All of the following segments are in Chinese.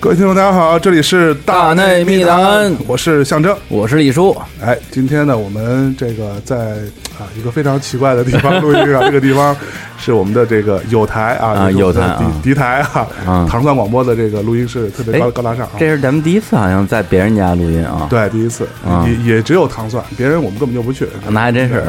各位听众，大家好，这里是大内密谈我是象征。我是李叔，哎，今天呢，我们这个在啊一个非常奇怪的地方录音啊，这个地方 是我们的这个有台啊，啊有台啊。敌敌台啊啊，糖蒜广播的这个录音室特别高哎高大上。啊。这是咱们第一次好像在别人家录音啊，对，第一次啊。也也只有糖蒜，别人我们根本就不去。那还真是，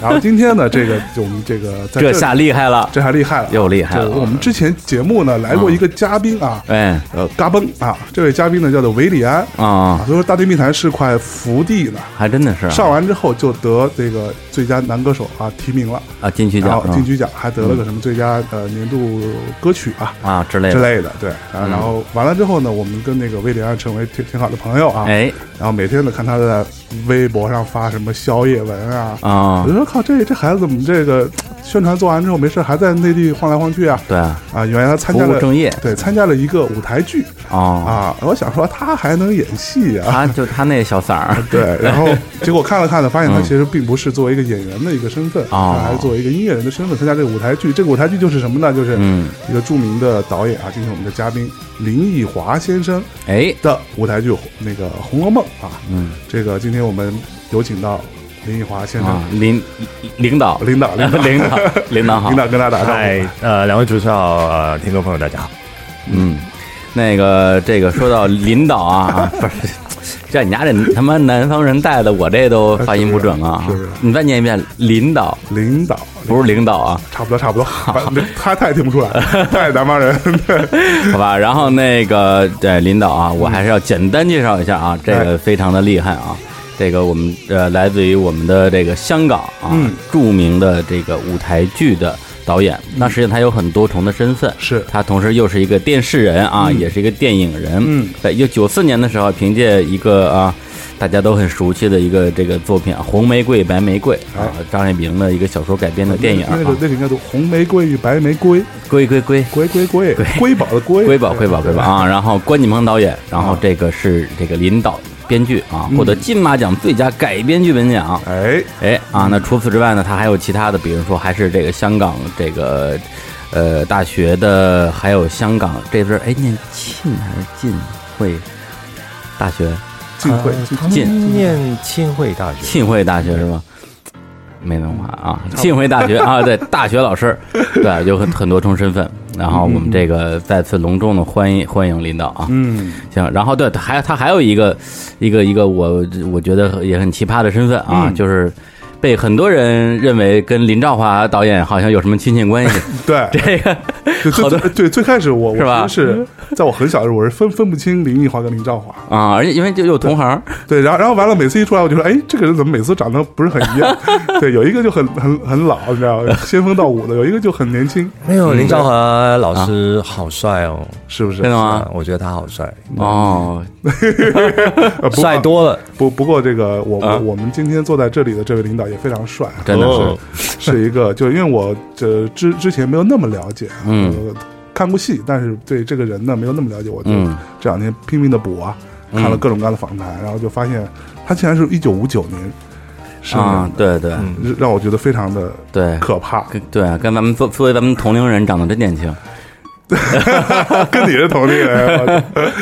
然后今天呢，这个就我们这个 在这下厉害了，这下厉害了啊，又厉害了我们之前节目呢来过一个嘉宾啊，哎。呃，嘎嘣啊，这位嘉宾呢叫做维里安啊，啊，所以说大内密谈是块福地呢。还真的是啊。上完之后就得这个最佳男歌手啊提名了，啊金曲奖金曲奖还得了个什么最佳呃年度歌曲啊啊之类的，之类的，对，啊，然后完了之后呢，我们跟那个威廉成为挺挺好的朋友啊，哎。然后每天呢看他在微博上发什么宵夜文啊，啊。我就说靠，这这孩子怎么这个宣传做完之后没事还在内地晃来晃去啊？对啊，啊，原来他参加了正业。对，参加了一个舞台剧。啊，啊，我想说他还能演戏啊，他就他那小嗓儿。对，然后 结果看了看呢，发现他其实并不是作为一个演员的一个身份，哦他还是作为一个音乐人的身份参加这个舞台剧。这个舞台剧就是什么呢？就是嗯一个著名的导演啊，今天我们的嘉宾林奕华先生哎的舞台剧那个《红楼梦》啊，嗯这个今天我们有请到林奕华先生林领领导领导，领导，领导 领导好领，导跟大家打招嗨呼。，呃，两位主持人好，呃，听众朋友大家好。嗯，那个这个说到领导啊，啊 不是。这你家这他妈南方人带的，我这都发音不准啊。是不是！你再念一遍，领导。领导。不是领导啊，差不多，差不多，他他也听不出来，他也南方人。对 好吧，然后那个对领导啊，我还是要简单介绍一下啊，这个非常的厉害啊，这个我们呃来自于我们的这个香港啊，嗯。著名的这个舞台剧的导演，那实际上他有很多重的身份，是。他同时又是一个电视人啊，嗯。也是一个电影人，嗯，在一九九四年的时候，凭借一个啊。大家都很熟悉的一个这个作品啊，《红玫瑰白玫瑰》啊，张爱玲的一个小说改编的电影。啊那，个那个应该读红玫瑰与白玫瑰，瑰瑰瑰，瑰瑰瑰，瑰宝的瑰，瑰宝，瑰宝，瑰宝啊！然后关锦鹏导演，然后这个是这个林导编剧啊，嗯获得金马奖最佳改编剧本奖。哎，哎啊，那除此之外呢，他还有其他的，比如说还是这个香港这个呃大学的，还有香港这字儿哎念沁还是浸会大学？晋会呃，他进们念庆会大学，浸会大学是吧？没文化啊，浸会大学 啊，对，大学老师，对，有很很多重身份。然后我们这个再次隆重的欢迎欢迎领导啊，嗯，行，然后对，他还他还有一个一个一个我我觉得也很奇葩的身份啊，嗯。就是被很多人认为跟林兆华导演好像有什么亲戚关系。对，这个最好多对最开始我我是吧其实是 在我很小的时候，我是分分不清林奕华跟林兆华。啊，而且因为就有同行，对，然后然后完了，每次一出来，我就说，哎，这个人怎么每次长得不是很一样？对，有一个就很很很老，你知道吗？仙风道骨的，有一个就很年轻，没有林兆华老师好帅哦，是不是？真的吗？啊我觉得他好帅，哦，呃不帅多了。不不过这个我啊？我我们今天坐在这里的这位领导也非常帅，真的是。哦是一个，就因为我这之之前没有那么了解啊，嗯。呃看过戏，但是对这个人呢没有那么了解，我就嗯。这两天拼命的补啊，嗯。看了各种各样的访谈，然后就发现他竟然是一九五九年生啊对对。嗯，让我觉得非常的对。可怕，对啊，跟咱们作作为咱们同龄人长得真年轻，跟你是同龄人，我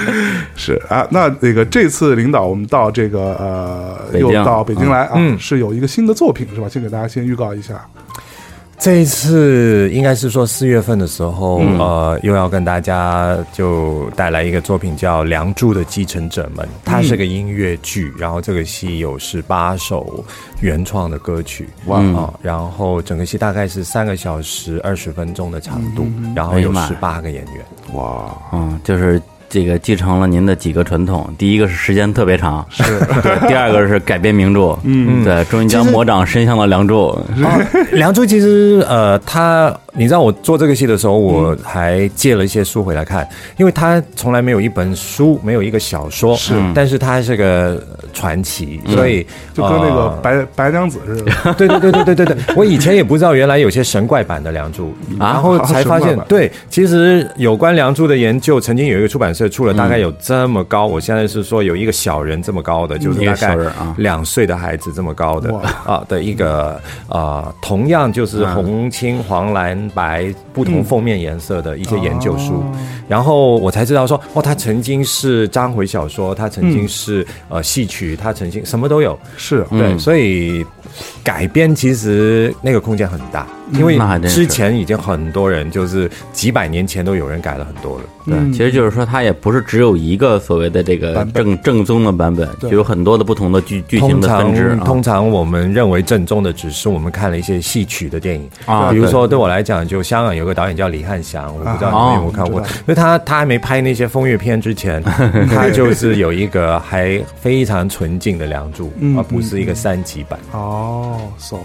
是啊。那那个这次领导我们到这个呃，又到北京来啊，嗯是有一个新的作品是吧？先给大家先预告一下，这一次应该是说四月份的时候，嗯。呃，又要跟大家就带来一个作品叫《梁祝的继承者们》，它是个音乐剧，然后这个戏有十八首原创的歌曲，哇。嗯啊，然后整个戏大概是三个小时二十分钟的长度，然后有十八个演员，哇，嗯，就是这个继承了您的几个传统，第一个是时间特别长，是。对，第二个是改编名著，嗯，对，终于将魔掌伸向了梁祝，啊，梁祝其实呃，他你知道我做这个戏的时候，我还借了一些书回来看，因为他从来没有一本书，没有一个小说，是。但是他是个传奇，所以就跟那个呃白白娘子似的。对对对对对对对，我以前也不知道原来有些神怪版的《梁祝》，啊然后才发现对，其实有关《梁祝》的研究，曾经有一个出版社出了大概有这么高，我现在是说有一个小人这么高的，就是大概两岁的孩子这么高的哇。啊的一个啊，同样就是红青黄蓝白不同封面颜色的一些研究书，然后我才知道说，哦，他曾经是章回小说，他曾经是、呃戏曲，他曾经什么都有，是嗯。对，所以改编其实那个空间很大，因为之前已经很多人就是几百年前都有人改了很多了。对，其实就是说，它也不是只有一个所谓的这个正正宗的版本，就有很多的不同的剧剧情的分支常，啊。通常我们认为正宗的，只是我们看了一些戏曲的电影啊比如说对我来讲，就香港有个导演叫李汉祥，我不知道你们有没有看过因为他他还没拍那些风月片之前，他就是有一个还非常纯净的《梁祝》，嗯而不是一个三级版。哦，so。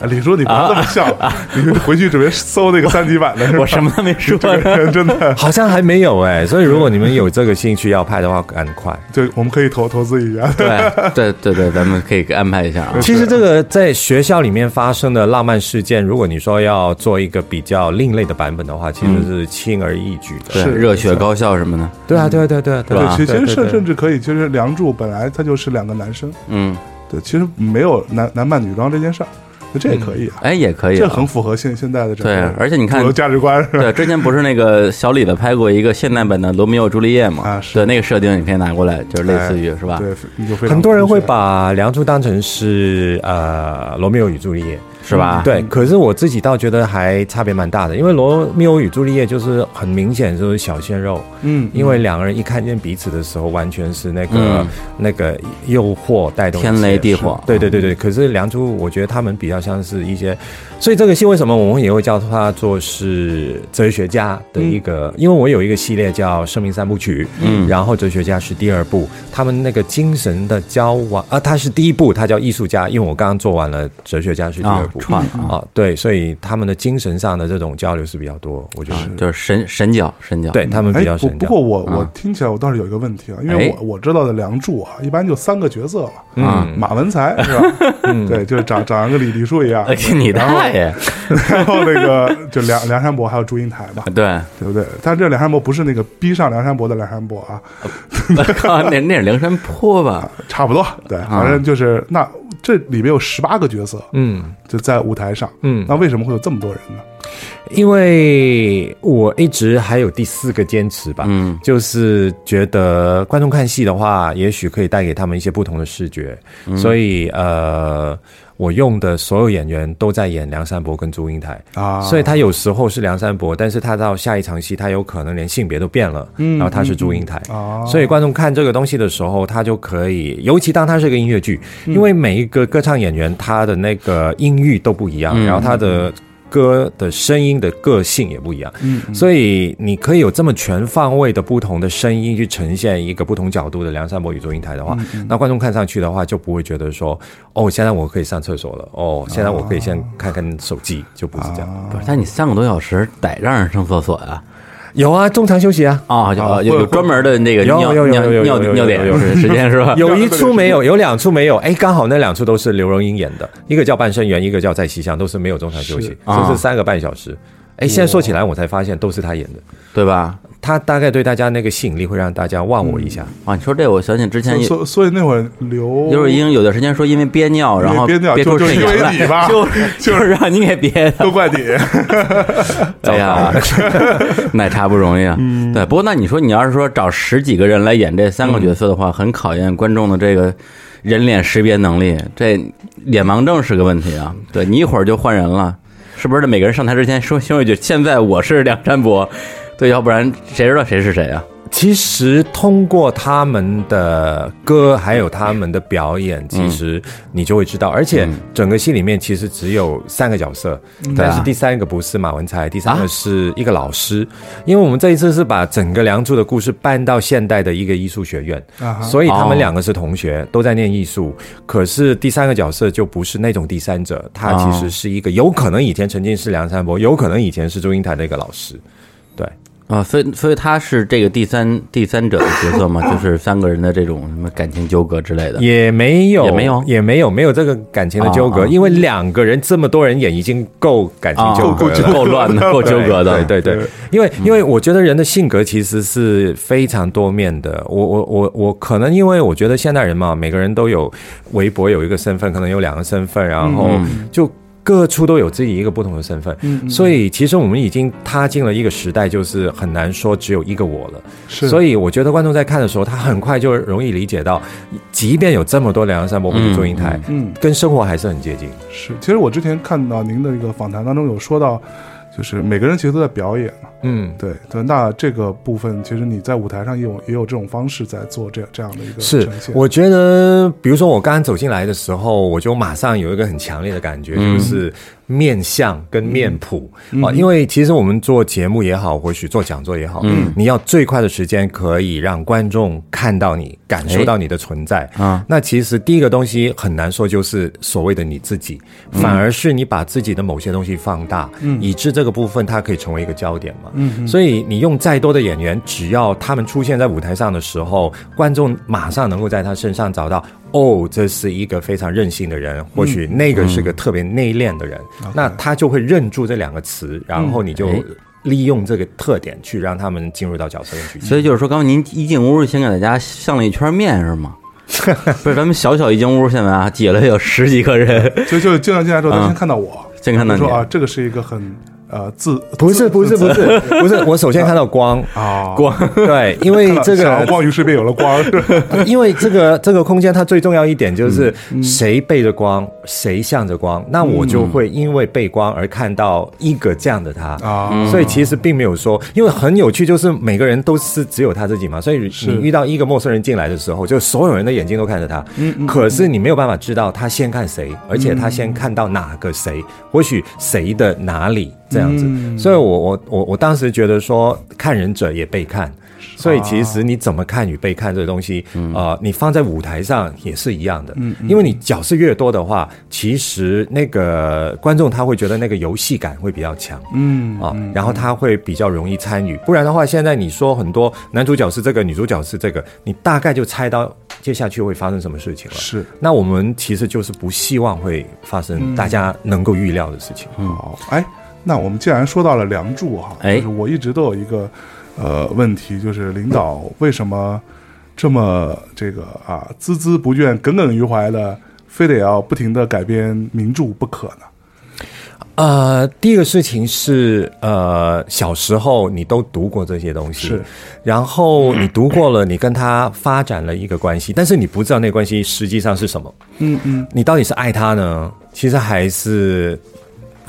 哎李叔，你不要这么笑，你回去准备搜那个三级版的是吧？我什么都没说真的，好像还没有哎、所以如果你们有这个兴趣要拍的话，赶快。对我们可以投投资一下。对对对对，咱们可以安排一下啊。其实这个在学校里面发生的浪漫事件，如果你说要做一个比较另类的版本的话，其实是轻而易举的。对，是热血高校什么的，对啊，对啊，对啊，对啊，对啊。对，其实甚甚至可以，其实《梁祝》本来它就是两个男生，嗯，对，其实没有男男扮女装这件事儿，那这也可以啊，哎，也可以啊。这很符合现现在的这个对个，而且你看价值观是吧？对，之前不是那个小李子拍过一个现代版的《罗密欧朱丽叶》嘛？啊是对，那个设定你可以拿过来，就是类似于是吧？对，就非常很多人会把《梁祝》当成是呃《罗密欧与朱丽叶》，是吧？对，可是我自己倒觉得还差别蛮大的，因为《罗密欧与朱丽叶》就是很明显就是小鲜肉，嗯，因为两个人一看见彼此的时候，完全是那个、嗯那个诱惑带动天雷地火对对对对。可是《梁祝》，我觉得他们比较像是一些，所以这个戏为什么我们也会叫它做是哲学家的一个？因为我有一个系列叫《生命三部曲》，嗯然后哲学家是第二部，他们那个精神的交往啊，他是第一部，他叫艺术家，因为我刚刚做完了哲学家是第二啊部。，串了啊，啊，对，所以他们的精神上的这种交流是比较多，我觉得，就是神神教神教。对他们比较神教。不过我我啊听起来我倒是有一个问题啊，因为哎我我知道的《梁祝》啊，一般就三个角色嘛，嗯马文才 是吧？对，就是长长得跟李李叔一样哎，，你大爷！然后那个就梁梁山伯还有祝英台嘛，对，对不对？但这梁山伯不是那个逼上梁山伯的梁山伯啊，靠，那那是梁山泊吧？差不多，对，反正就是那这里面有十八个角色，嗯就在舞台上，嗯，那为什么会有这么多人呢？因为我一直还有第四个坚持吧，嗯。就是觉得观众看戏的话，也许可以带给他们一些不同的视觉，所以呃，我用的所有演员都在演梁山伯跟祝英台。啊，所以他有时候是梁山伯，但是他到下一场戏，他有可能连性别都变了，嗯然后他是祝英台，啊，所以观众看这个东西的时候，他就可以，尤其当他是个音乐剧，因为每一个歌唱演员他的那个音域都不一样，嗯然后他的歌的声音的个性也不一样，嗯所以你可以有这么全方位的不同的声音去呈现一个不同角度的梁山伯与祝英台的话，那观众看上去的话就不会觉得说，哦，现在我可以上厕所了，哦，现在我可以先看看手机，就不是这样。不是，但你三个多小时得让人上厕所呀？有啊，中场休息啊。啊，有有有专门的那个尿尿尿尿尿有有有点时时间是吧？有一处没有，有两处没有，哎，刚好那两处都是刘荣英演的，一个叫《半生缘》，一个叫《在西厢》，都是没有中场休息是，啊这是三个半小时。哎，现在说起来，我才发现都是他演的。对吧？他大概对大家那个吸引力会让大家忘我一下。啊，你说这，我想起之前所以那会儿刘刘若英有段时间说因为憋尿，然后憋尿憋出就就因为肾炎来，你吧 就就就是让你给憋的。都怪你，哎呀，奶茶不容易啊。嗯对，不过那你说你要是说找十几个人来演这三个角色的话，很考验观众的这个人脸识别能力，这脸盲症是个问题啊。对你一会儿就换人了，是不是？每个人上台之前说说一句：“现在我是梁山伯。”对，要不然谁知道谁是谁啊？其实通过他们的歌，还有他们的表演，其实你就会知道。而且整个戏里面其实只有三个角色，但是第三个不是马文才，第三个是一个老师。因为我们这一次是把整个《梁祝》的故事搬到现代的一个艺术学院，所以他们两个是同学，都在念艺术。可是第三个角色就不是那种第三者，他其实是一个有可能以前曾经是梁山伯，有可能以前是祝英台的一个老师，对。啊，所以所以他是这个第三第三者的角色嘛，就是三个人的这种什么感情纠葛之类的，也没有，也没有，也没有，没有这个感情的纠葛，因为两个人这么多人演已经够感情纠葛了，够乱的，够纠葛的，对对对，因为因为我觉得人的性格其实是非常多面的，我我我我可能因为我觉得现代人嘛，每个人都有微博有一个身份，可能有两个身份，然后就。各处都有自己一个不同的身份，嗯所以其实我们已经踏进了一个时代，就是很难说只有一个我了。是，所以我觉得观众在看的时候，他很快就容易理解到，即便有这么多梁山伯或者祝英台，嗯，跟生活还是很接近。是，其实我之前看到您的一个访谈当中有说到。就是每个人其实都在表演嘛，嗯，对对，那这个部分其实你在舞台上也有也有这种方式在做这这样的一个是，我觉得比如说我刚刚走进来的时候，我就马上有一个很强烈的感觉，就是。面相跟面谱。啊，因为其实我们做节目也好，或许做讲座也好，嗯，你要最快的时间可以让观众看到你，感受到你的存在。啊。那其实第一个东西很难说，就是所谓的你自己，反而是你把自己的某些东西放大，嗯，以致这个部分它可以成为一个焦点嘛。嗯，所以你用再多的演员，只要他们出现在舞台上的时候，观众马上能够在他身上找到。哦，这是一个非常任性的人，或许那个是个特别内敛的人，那他就会认住这两个词，然后你就利用这个特点去让他们进入到角色里去。所以就是说，刚刚您一进屋先给大家上了一圈面是吗？不是，咱们小小一进屋，现在啊挤了有十几个人，就就进来进来之后，他先看到我，先看到你说啊，这个是一个很。呃，字不是不是不是 不是，我首先看到光啊。光，对，因为 这个光于是便有了光，因为这个这个空间它最重要一点就是谁背着光，谁向着光，那我就会因为背光而看到一个这样的他。啊，所以其实并没有说，因为很有趣，就是每个人都是只有他自己嘛，所以你遇到一个陌生人进来的时候，就所有人的眼睛都看着他，嗯，可是你没有办法知道他先看谁，而且他先看到哪个谁，或许谁的哪里。这样子，所以我我我我当时觉得说，看人者也被看，所以其实你怎么看与被看这个东西，呃，你放在舞台上也是一样的，嗯，因为你角色越多的话，其实那个观众他会觉得那个游戏感会比较强，嗯啊，然后他会比较容易参与，不然的话，现在你说很多男主角是这个，女主角是这个，你大概就猜到接下去会发生什么事情了，是，那我们其实就是不希望会发生大家能够预料的事情，嗯，好，哎。那我们既然说到了《梁祝》哈，就是我一直都有一个呃问题，就是领导为什么这么这个啊孜孜不倦、耿耿于怀的，非得要不停的改编名著不可呢？呃，第一个事情是呃，小时候你都读过这些东西，是，然后你读过了，你跟他发展了一个关系，但是你不知道那关系实际上是什么，嗯嗯，你到底是爱他呢，其实还是？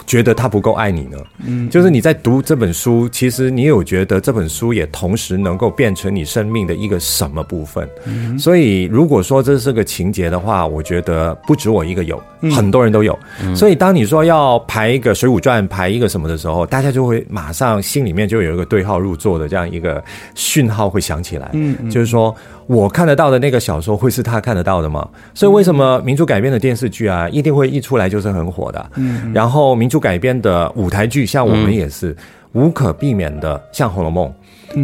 觉得他不够爱你呢，嗯，就是你在读这本书，其实你有觉得这本书也同时能够变成你生命的一个什么部分？嗯，所以如果说这是个情节的话，我觉得不止我一个有，很多人都有。所以当你说要排一个《水浒传》，排一个什么的时候，大家就会马上心里面就有一个对号入座的这样一个讯号会响起来，嗯，就是说。我看得到的那个小说会是他看得到的吗？所以为什么民族改编的电视剧啊，一定会一出来就是很火的？嗯，然后民族改编的舞台剧，像我们也是无可避免的，像《红楼梦》，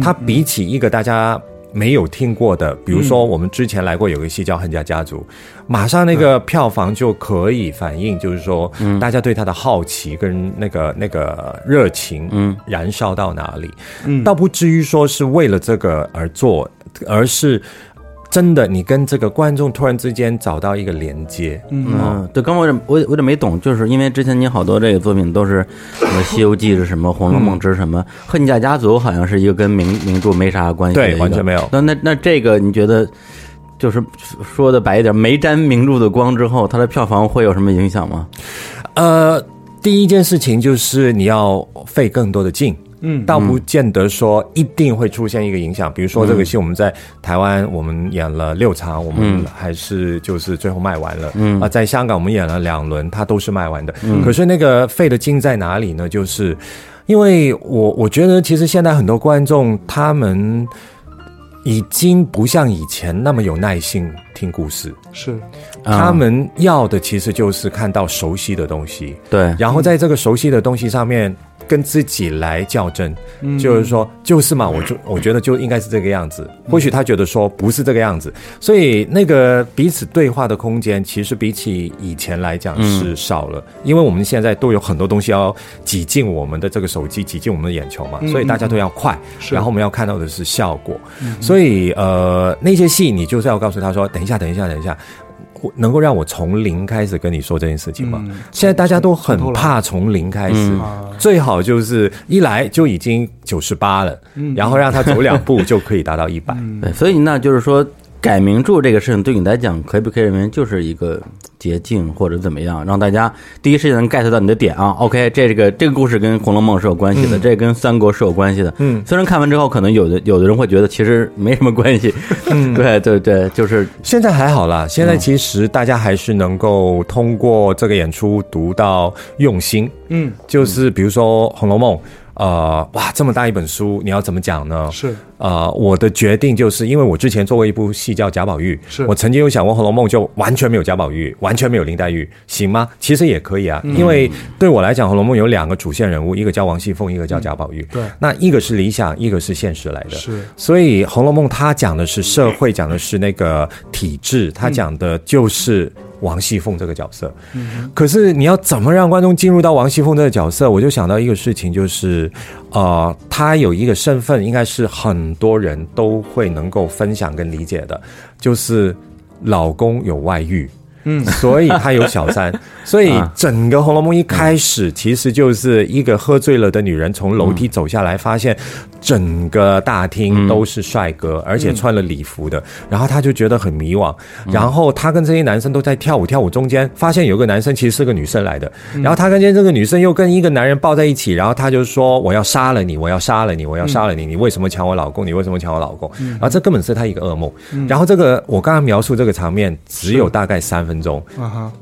它比起一个大家没有听过的，比如说我们之前来过有个戏叫《恨家家族》，马上那个票房就可以反映，就是说大家对他的好奇跟那个那个热情，嗯，燃烧到哪里？嗯，倒不至于说是为了这个而做。而是真的，你跟这个观众突然之间找到一个连接。嗯，对，刚我我我有没懂，就是因为之前你好多这个作品都是什么《西游记》是什么，《红楼梦》是什么，《恨嫁家族》好像是一个跟名名著没啥关系，对，完全没有。那那那这个你觉得，就是说的白一点，没沾名著的光之后，它的票房会有什么影响吗？呃，第一件事情就是你要费更多的劲。嗯，倒不见得说一定会出现一个影响。比如说这个戏，我们在台湾我们演了六场，我们还是就是最后卖完了。嗯啊，在香港我们演了两轮，它都是卖完的。嗯，可是那个费的劲在哪里呢？就是因为我我觉得其实现在很多观众他们已经不像以前那么有耐心听故事，是他们要的其实就是看到熟悉的东西。对，然后在这个熟悉的东西上面。跟自己来较真，就是说，就是嘛，我就我觉得就应该是这个样子。或许他觉得说不是这个样子，所以那个彼此对话的空间，其实比起以前来讲是少了。因为我们现在都有很多东西要挤进我们的这个手机，挤进我们的眼球嘛，所以大家都要快，然后我们要看到的是效果。所以呃，那些戏你就是要告诉他说，等一下，等一下，等一下。能够让我从零开始跟你说这件事情吗？现在大家都很怕从零开始，最好就是一来就已经九十八了，然后让他走两步就可以达到一百。对，所以那就是说。改名著这个事情对你来讲，可不可以认为就是一个捷径，或者怎么样，让大家第一时间能 get 到你的点啊？OK，这个这个故事跟《红楼梦》是有关系的，这跟三国是有关系的。嗯，虽然看完之后，可能有的有的人会觉得其实没什么关系。嗯，对对对，就是现在还好啦，现在其实大家还是能够通过这个演出读到用心。嗯，就是比如说《红楼梦》。呃，哇，这么大一本书，你要怎么讲呢？是，呃，我的决定就是因为我之前做过一部戏叫贾宝玉，是我曾经有想过《红楼梦》就完全没有贾宝玉，完全没有林黛玉，行吗？其实也可以啊，因为对我来讲，《红楼梦》有两个主线人物，一个叫王熙凤，一个叫贾宝玉。对，那一个是理想，一个是现实来的。是，所以《红楼梦》它讲的是社会，讲的是那个体制，它讲的就是。王熙凤这个角色，可是你要怎么让观众进入到王熙凤这个角色？我就想到一个事情，就是，呃，她有一个身份，应该是很多人都会能够分享跟理解的，就是老公有外遇。嗯，所以他有小三，所以整个《红楼梦》一开始其实就是一个喝醉了的女人从楼梯走下来，发现整个大厅都是帅哥，而且穿了礼服的，然后他就觉得很迷惘。然后他跟这些男生都在跳舞，跳舞中间发现有个男生其实是个女生来的，然后他跟见这个女生又跟一个男人抱在一起，然后他就说：“我要杀了你，我要杀了你，我要杀了你，你为什么抢我老公？你为什么抢我老公？”然后这根本是他一个噩梦。然后这个我刚刚描述这个场面只有大概三分。分钟，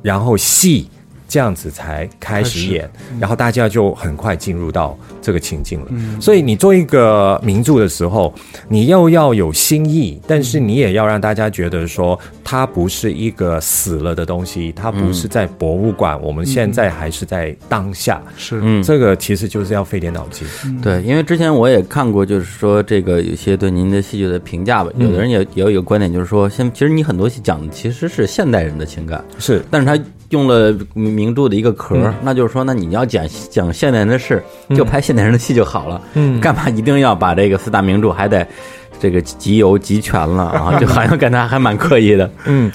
然后戏这样子才开始演，然后大家就很快进入到这个情境了。所以你做一个名著的时候，你又要有新意，但是你也要让大家觉得说它不是一个死了的东西，它不是在博物馆，我们现在还是在当下。是，嗯，这个其实就是要费点脑筋。对，因为之前我也看过，就是说这个有些对您的戏剧的评价吧，有的人也也有一个观点，就是说，现其实你很多戏讲的其实是现代人的情感，是，但是他。用了名著的一个壳，那就是说，那你要讲讲现代人的事，就拍现代人的戏就好了。嗯，干嘛一定要把这个四大名著还得这个集邮集全了 啊？就好像感觉还蛮刻意的。嗯，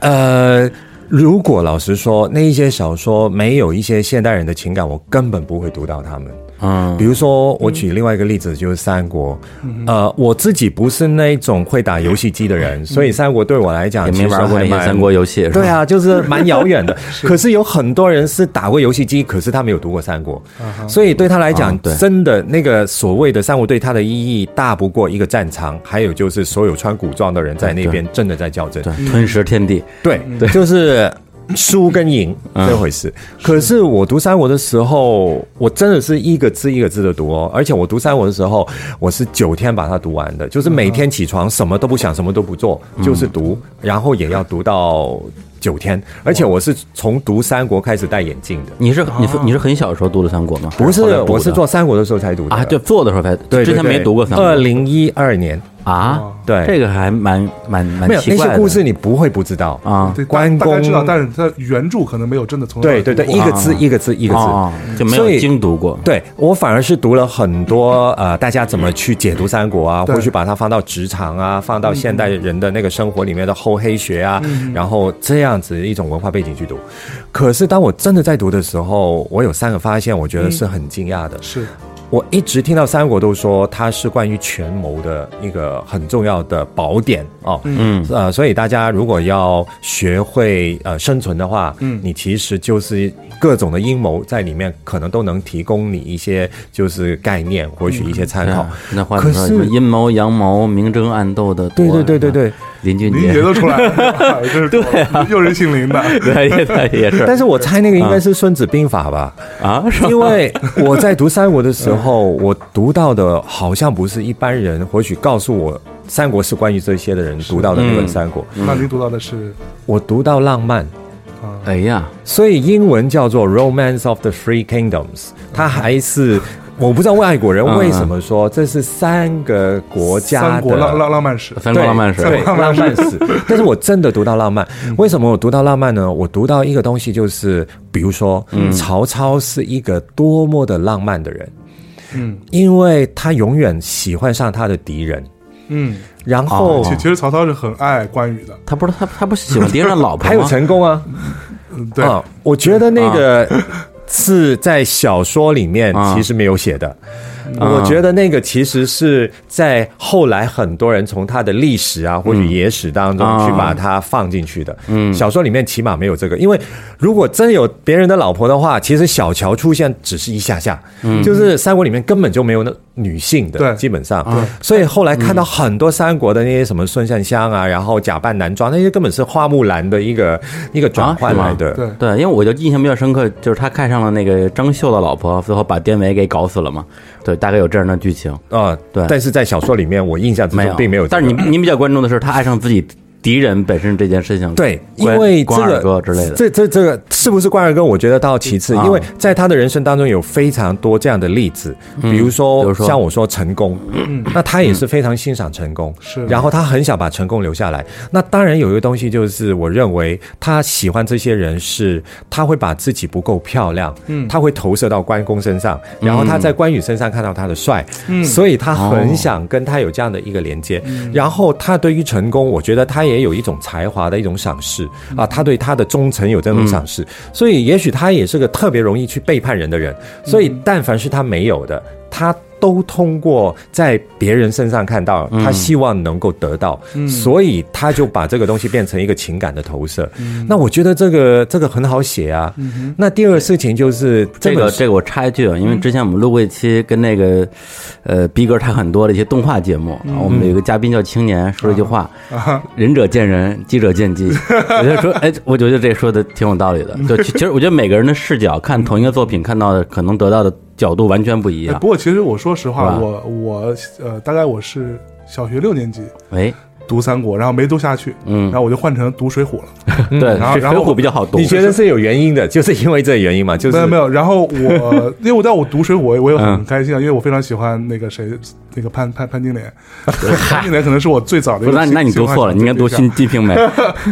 呃，如果老实说，那一些小说没有一些现代人的情感，我根本不会读到他们。嗯，比如说我举另外一个例子，就是三国。呃，我自己不是那种会打游戏机的人，所以三国对我来讲也没玩过那些三国游戏。对啊，就是蛮遥远的。可是有很多人是打过游戏机，可是他没有读过三国，所以对他来讲，真的那个所谓的三国对他的意义大不过一个战场，还有就是所有穿古装的人在那边真的在较真，吞食天地。对对，就是。输跟赢这回事，可是我读三国的时候，我真的是一个字一个字的读哦，而且我读三国的时候，我是九天把它读完的，就是每天起床什么都不想，什么都不做，就是读，然后也要读到九天，而且我是从读三国开始戴眼镜的。你是你是你是很小的时候读的三国吗？不是，我是做三国的时候才读的啊，就做的时候才，对，之前没读过三国。二零一二年。啊，对，这个还蛮蛮蛮没有那些故事你不会不知道啊。对，关公知道，但是他原著可能没有真的从对对对，一个字一个字一个字就没有精读过。对我反而是读了很多呃，大家怎么去解读三国啊，或去把它放到职场啊，放到现代人的那个生活里面的厚黑学啊，然后这样子一种文化背景去读。可是当我真的在读的时候，我有三个发现，我觉得是很惊讶的。是。我一直听到三国都说它是关于权谋的一个很重要的宝典哦，嗯。呃，所以大家如果要学会呃生存的话，嗯，你其实就是各种的阴谋在里面，可能都能提供你一些就是概念，或许一些参考。那话说什么阴谋阳谋、明争暗斗的，对对对对对，林俊杰都出来了，对，又是姓林的，对也也是。但是我猜那个应该是《孙子兵法》吧？啊，因为我在读三国的时 候。后我读到的好像不是一般人，或许告诉我三国是关于这些的人读到的那本三国。那您读到的是？我读到浪漫。哎呀，所以英文叫做《Romance of the Three Kingdoms》，它还是。我不知道外国人为什么说这是三个国家的浪浪浪漫史，三国浪漫史，对 浪漫史。但是我真的读到浪漫，为什么我读到浪漫呢？我读到一个东西，就是比如说，曹操是一个多么的浪漫的人。嗯，因为他永远喜欢上他的敌人，嗯，然后其其实曹操是很爱关羽的，他不是他他不是喜欢敌人的老婆 还有成功啊，对，我觉得那个是在小说里面其实没有写的。我觉得那个其实是在后来很多人从他的历史啊，或者野史当中去把它放进去的。嗯，小说里面起码没有这个，因为如果真有别人的老婆的话，其实小乔出现只是一下下，嗯。就是三国里面根本就没有那女性的，基本上。对，所以后来看到很多三国的那些什么孙尚香啊，然后假扮男装那些，根本是花木兰的一个一个转换来的。对。对，因为我就印象比较深刻，就是他看上了那个张绣的老婆，最后把典韦给搞死了嘛。对，大概有这样的剧情啊，对，但是在小说里面，我印象之中并没有。但是你您比较关注的是他爱上自己。敌人本身这件事情，对，因为这个之类的，这这这个是不是关二哥？我觉得倒其次，因为在他的人生当中有非常多这样的例子，比如说像我说成功，那他也是非常欣赏成功，是，然后他很想把成功留下来。那当然有一个东西就是，我认为他喜欢这些人是，他会把自己不够漂亮，嗯，他会投射到关公身上，然后他在关羽身上看到他的帅，嗯，所以他很想跟他有这样的一个连接。然后他对于成功，我觉得他。也有一种才华的一种赏识啊，他对他的忠诚有这种赏识，所以也许他也是个特别容易去背叛人的人，所以但凡是他没有的，他。都通过在别人身上看到，他希望能够得到，所以他就把这个东西变成一个情感的投射。那我觉得这个这个很好写啊。那第二个事情就是这个这个我插一句啊，因为之前我们录过一期跟那个呃逼格差很多的一些动画节目，我们有一个嘉宾叫青年说了一句话：仁者见仁，智者见智。我就说，哎，我觉得这说的挺有道理的。对，其实我觉得每个人的视角看同一个作品，看到的可能得到的。角度完全不一样。不过，其实我说实话，我我呃，大概我是小学六年级，哎，读三国，然后没读下去，嗯，然后我就换成读水浒了。对，然后水浒比较好读。你觉得是有原因的，就是因为这原因嘛？就是没有没有。然后我，因为我在我读水浒，我我也很开心啊，因为我非常喜欢那个谁，那个潘潘潘金莲。潘金莲可能是我最早的。那那你读错了，你应该读《新金瓶梅》。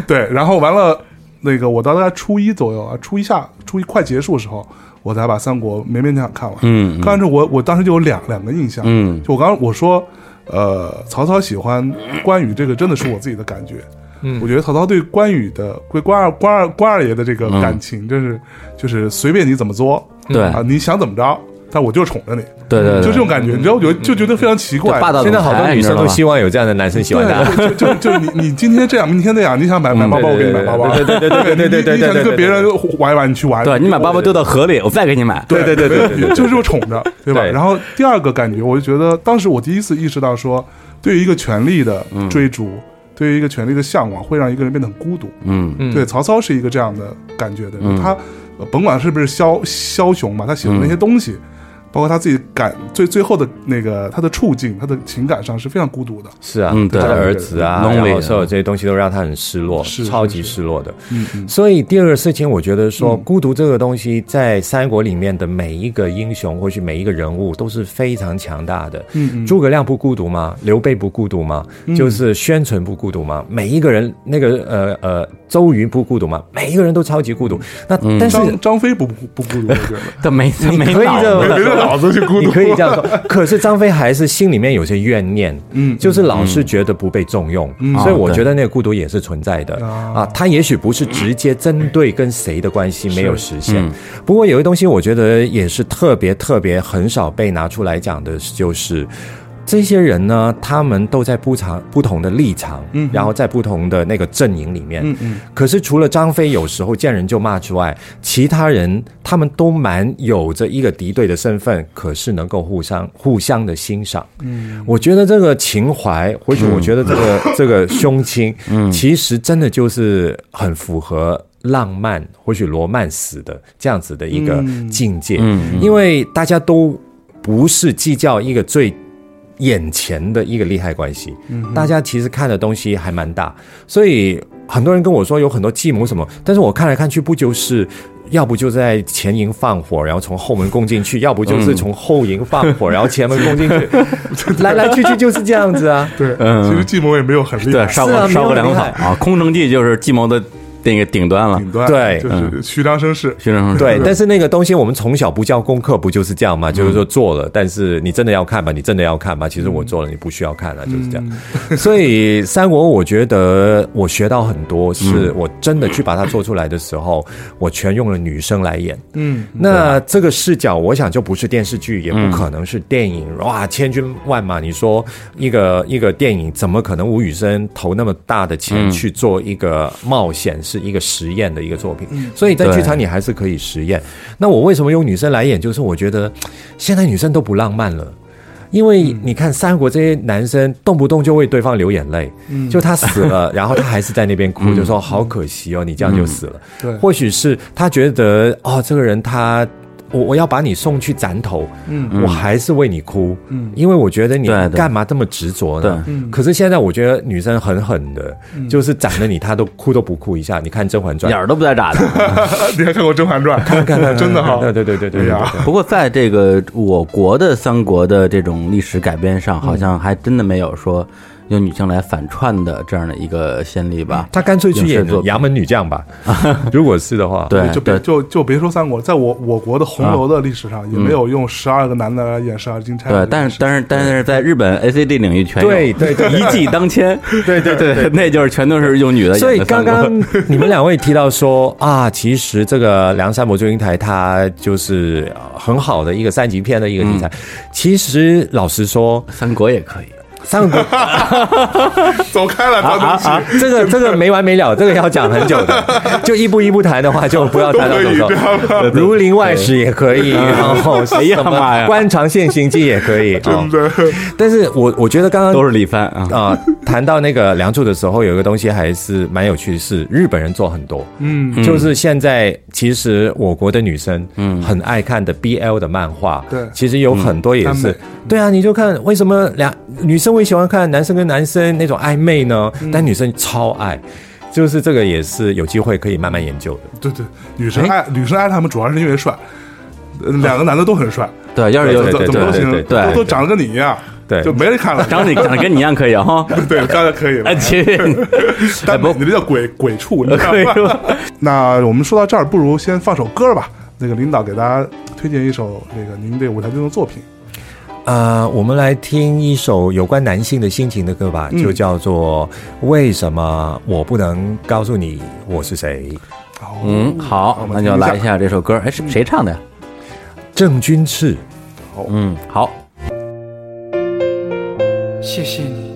对，然后完了，那个我到大概初一左右啊，初一下，初一快结束的时候。我才把三国勉勉强强看完。嗯，看完之后，我我当时就有两两个印象。嗯，就我刚刚我说，呃，曹操喜欢关羽，这个真的是我自己的感觉。嗯，我觉得曹操对关羽的关关二关二关二爷的这个感情，真是就是随便你怎么作，对啊，你想怎么着。但我就宠着你，对对，就这种感觉，你知道，我觉得就觉得非常奇怪。霸道现在好多女生都希望有这样的男生喜欢她。就就就你你今天这样，明天那样，你想买买包包，我给你买包包。对对对对对对对，你想跟别人玩一玩，你去玩。对你把包包丢到河里，我再给你买。对对对对，就是我宠着，对吧？然后第二个感觉，我就觉得当时我第一次意识到说，对于一个权力的追逐，对于一个权力的向往，会让一个人变得很孤独。嗯嗯，对，曹操是一个这样的感觉的人，他甭管是不是枭枭雄嘛，他喜欢那些东西。包括他自己感最最后的那个他的处境，他的情感上是非常孤独的。是啊，他的儿子啊，然后所有这些东西都让他很失落，是超级失落的。嗯嗯。所以第二个事情，我觉得说孤独这个东西，在三国里面的每一个英雄或许每一个人物都是非常强大的。嗯嗯。诸葛亮不孤独吗？刘备不孤独吗？就是宣传不孤独吗？每一个人那个呃呃，周瑜不孤独吗？每一个人都超级孤独。那但是张张飞不不孤独，我觉得 他没他没可以的。脑子去孤独。你可以这样说。可是张飞还是心里面有些怨念，嗯，就是老是觉得不被重用，嗯所以我觉得那个孤独也是存在的啊。他也许不是直接针对跟谁的关系没有实现，不过有些东西我觉得也是特别特别很少被拿出来讲的，就是。这些人呢，他们都在不长不同的立场，嗯，然后在不同的那个阵营里面，嗯嗯。可是除了张飞有时候见人就骂之外，其他人他们都蛮有着一个敌对的身份，可是能够互相互相的欣赏。嗯，我觉得这个情怀，或许我觉得这个这个胸襟，嗯，其实真的就是很符合浪漫，或许罗曼史的这样子的一个境界。嗯，因为大家都不是计较一个最。眼前的一个利害关系，嗯大家其实看的东西还蛮大，所以很多人跟我说有很多计谋什么，但是我看来看去不就是要不就在前营放火，然后从后门攻进去，要不就是从后营放火，然后前门攻进去，来 来去去就是这样子啊。对，嗯，其实计谋也没有很厉害，对烧个烧个粮草。啊，空城计就是计谋的。那个顶端了，顶端对，就是虚张声势，虚张声势。对，但是那个东西我们从小不教功课，不就是这样吗？就是说做了，但是你真的要看吧？你真的要看吧？其实我做了，你不需要看了，就是这样。所以三国，我觉得我学到很多，是我真的去把它做出来的时候，我全用了女生来演。嗯，那这个视角，我想就不是电视剧，也不可能是电影。哇，千军万马，你说一个一个电影，怎么可能吴宇森投那么大的钱去做一个冒险？是一个实验的一个作品，所以在剧场你还是可以实验。那我为什么用女生来演？就是我觉得现在女生都不浪漫了，因为你看三国这些男生动不动就为对方流眼泪，就他死了，然后他还是在那边哭，就说好可惜哦，你这样就死了。对，或许是他觉得哦，这个人他。我我要把你送去斩头，嗯，我还是为你哭，嗯，因为我觉得你干嘛这么执着呢？嗯，可是现在我觉得女生狠狠的，就是斩了你，她都哭都不哭一下。你看《甄嬛传》，眼儿都不带眨的。你还看过《甄嬛传》？看看看，真的哈。对对对对对呀。不过在这个我国的三国的这种历史改编上，好像还真的没有说。用女性来反串的这样的一个先例吧，他干脆去演杨门女将吧。如果是的话，对，就别就就别说三国，在我我国的红楼的历史上，也没有用十二个男的来演十二金钗。对，但是但是但是在日本 A C D 领域全有，对对对，一骑当千。对对对，那就是全都是用女的。所以刚刚你们两位提到说啊，其实这个《梁山伯祝英台》它就是很好的一个三级片的一个题材。其实老实说，三国也可以。三国 走开了，啊啊！这个这个没完没了，这个要讲很久的，就一步一步谈的话，就不要谈到走走。儒林外史也可以，然后谁呀妈呀，官场现形记也可以。真的，但是我我觉得刚刚都是李帆啊。啊，谈到那个梁祝的时候，有一个东西还是蛮有趣的，是日本人做很多，嗯，就是现在其实我国的女生嗯。很爱看的 BL 的漫画，对，其实有很多也是，对啊，你就看为什么两女生。会喜欢看男生跟男生那种暧昧呢，但女生超爱，就是这个也是有机会可以慢慢研究的。对对，女生爱女生爱他们主要是因为帅，两个男的都很帅。对，要是有怎么都行，对，都长得跟你一样，对，就没人看了。长得长得跟你一样可以哈，对，当然可以了。其实，但不，你这叫鬼鬼畜，你可以吧？那我们说到这儿，不如先放首歌吧。那个领导给大家推荐一首那个您对舞台剧的作品。呃，我们来听一首有关男性的心情的歌吧，就叫做《为什么我不能告诉你我是谁》。嗯，好，那就来一下这首歌。哎，是谁唱的呀？郑钧赤。嗯，好。谢谢你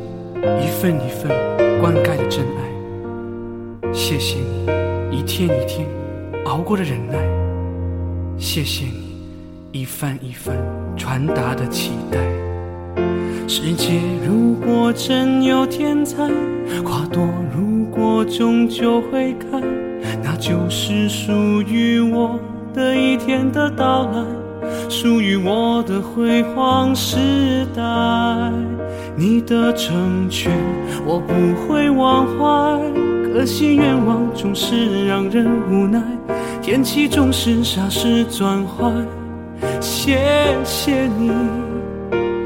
一份一份灌溉的真爱，谢谢你一天一天熬过的忍耐，谢谢你。一番一份传达的期待。世界如果真有天才，花朵如果终究会开，那就是属于我的一天的到来，属于我的辉煌时代。你的成全我不会忘怀，可惜愿望总是让人无奈，天气总是霎时转坏。谢谢你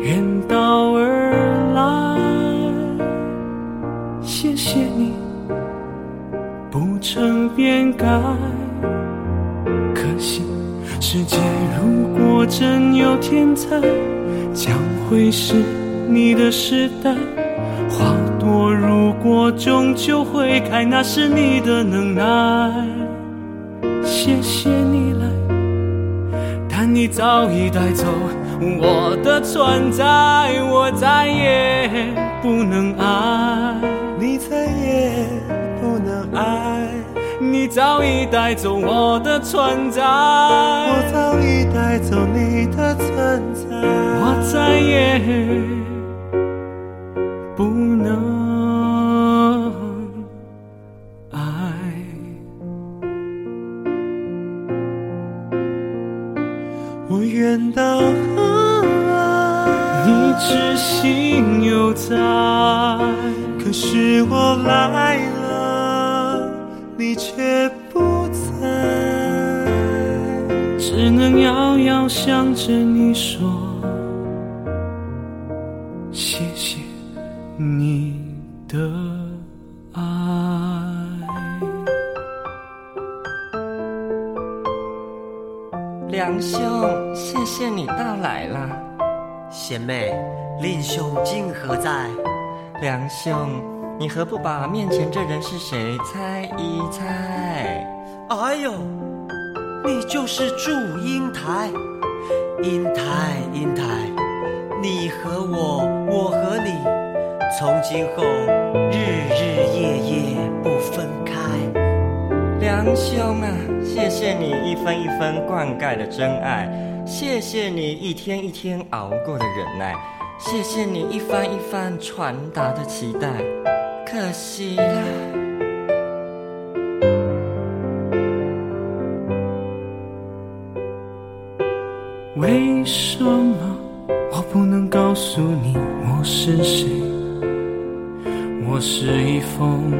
远道而来，谢谢你不曾变改。可惜世界如果真有天才，将会是你的时代。花朵如果终究会开，那是你的能耐。谢谢你来，但你早已带走我的存在，我再也不能爱，你再也不能爱，你早已带走我的存在，我早已带走你的存在，我再也。不能我愿到何来？你痴心犹在，可是我来了，你却不在，只能遥遥想着你说。谢谢你的贤妹，令兄今何在？梁兄，你何不把面前这人是谁猜一猜？哎呦，你就是祝英台，英台，英台，你和我，我和你，从今后日日夜夜不分开。梁兄啊，谢谢你一分一分灌溉的真爱。谢谢你一天一天熬过的忍耐，谢谢你一番一番传达的期待，可惜了。为什么我不能告诉你我是谁？我是一封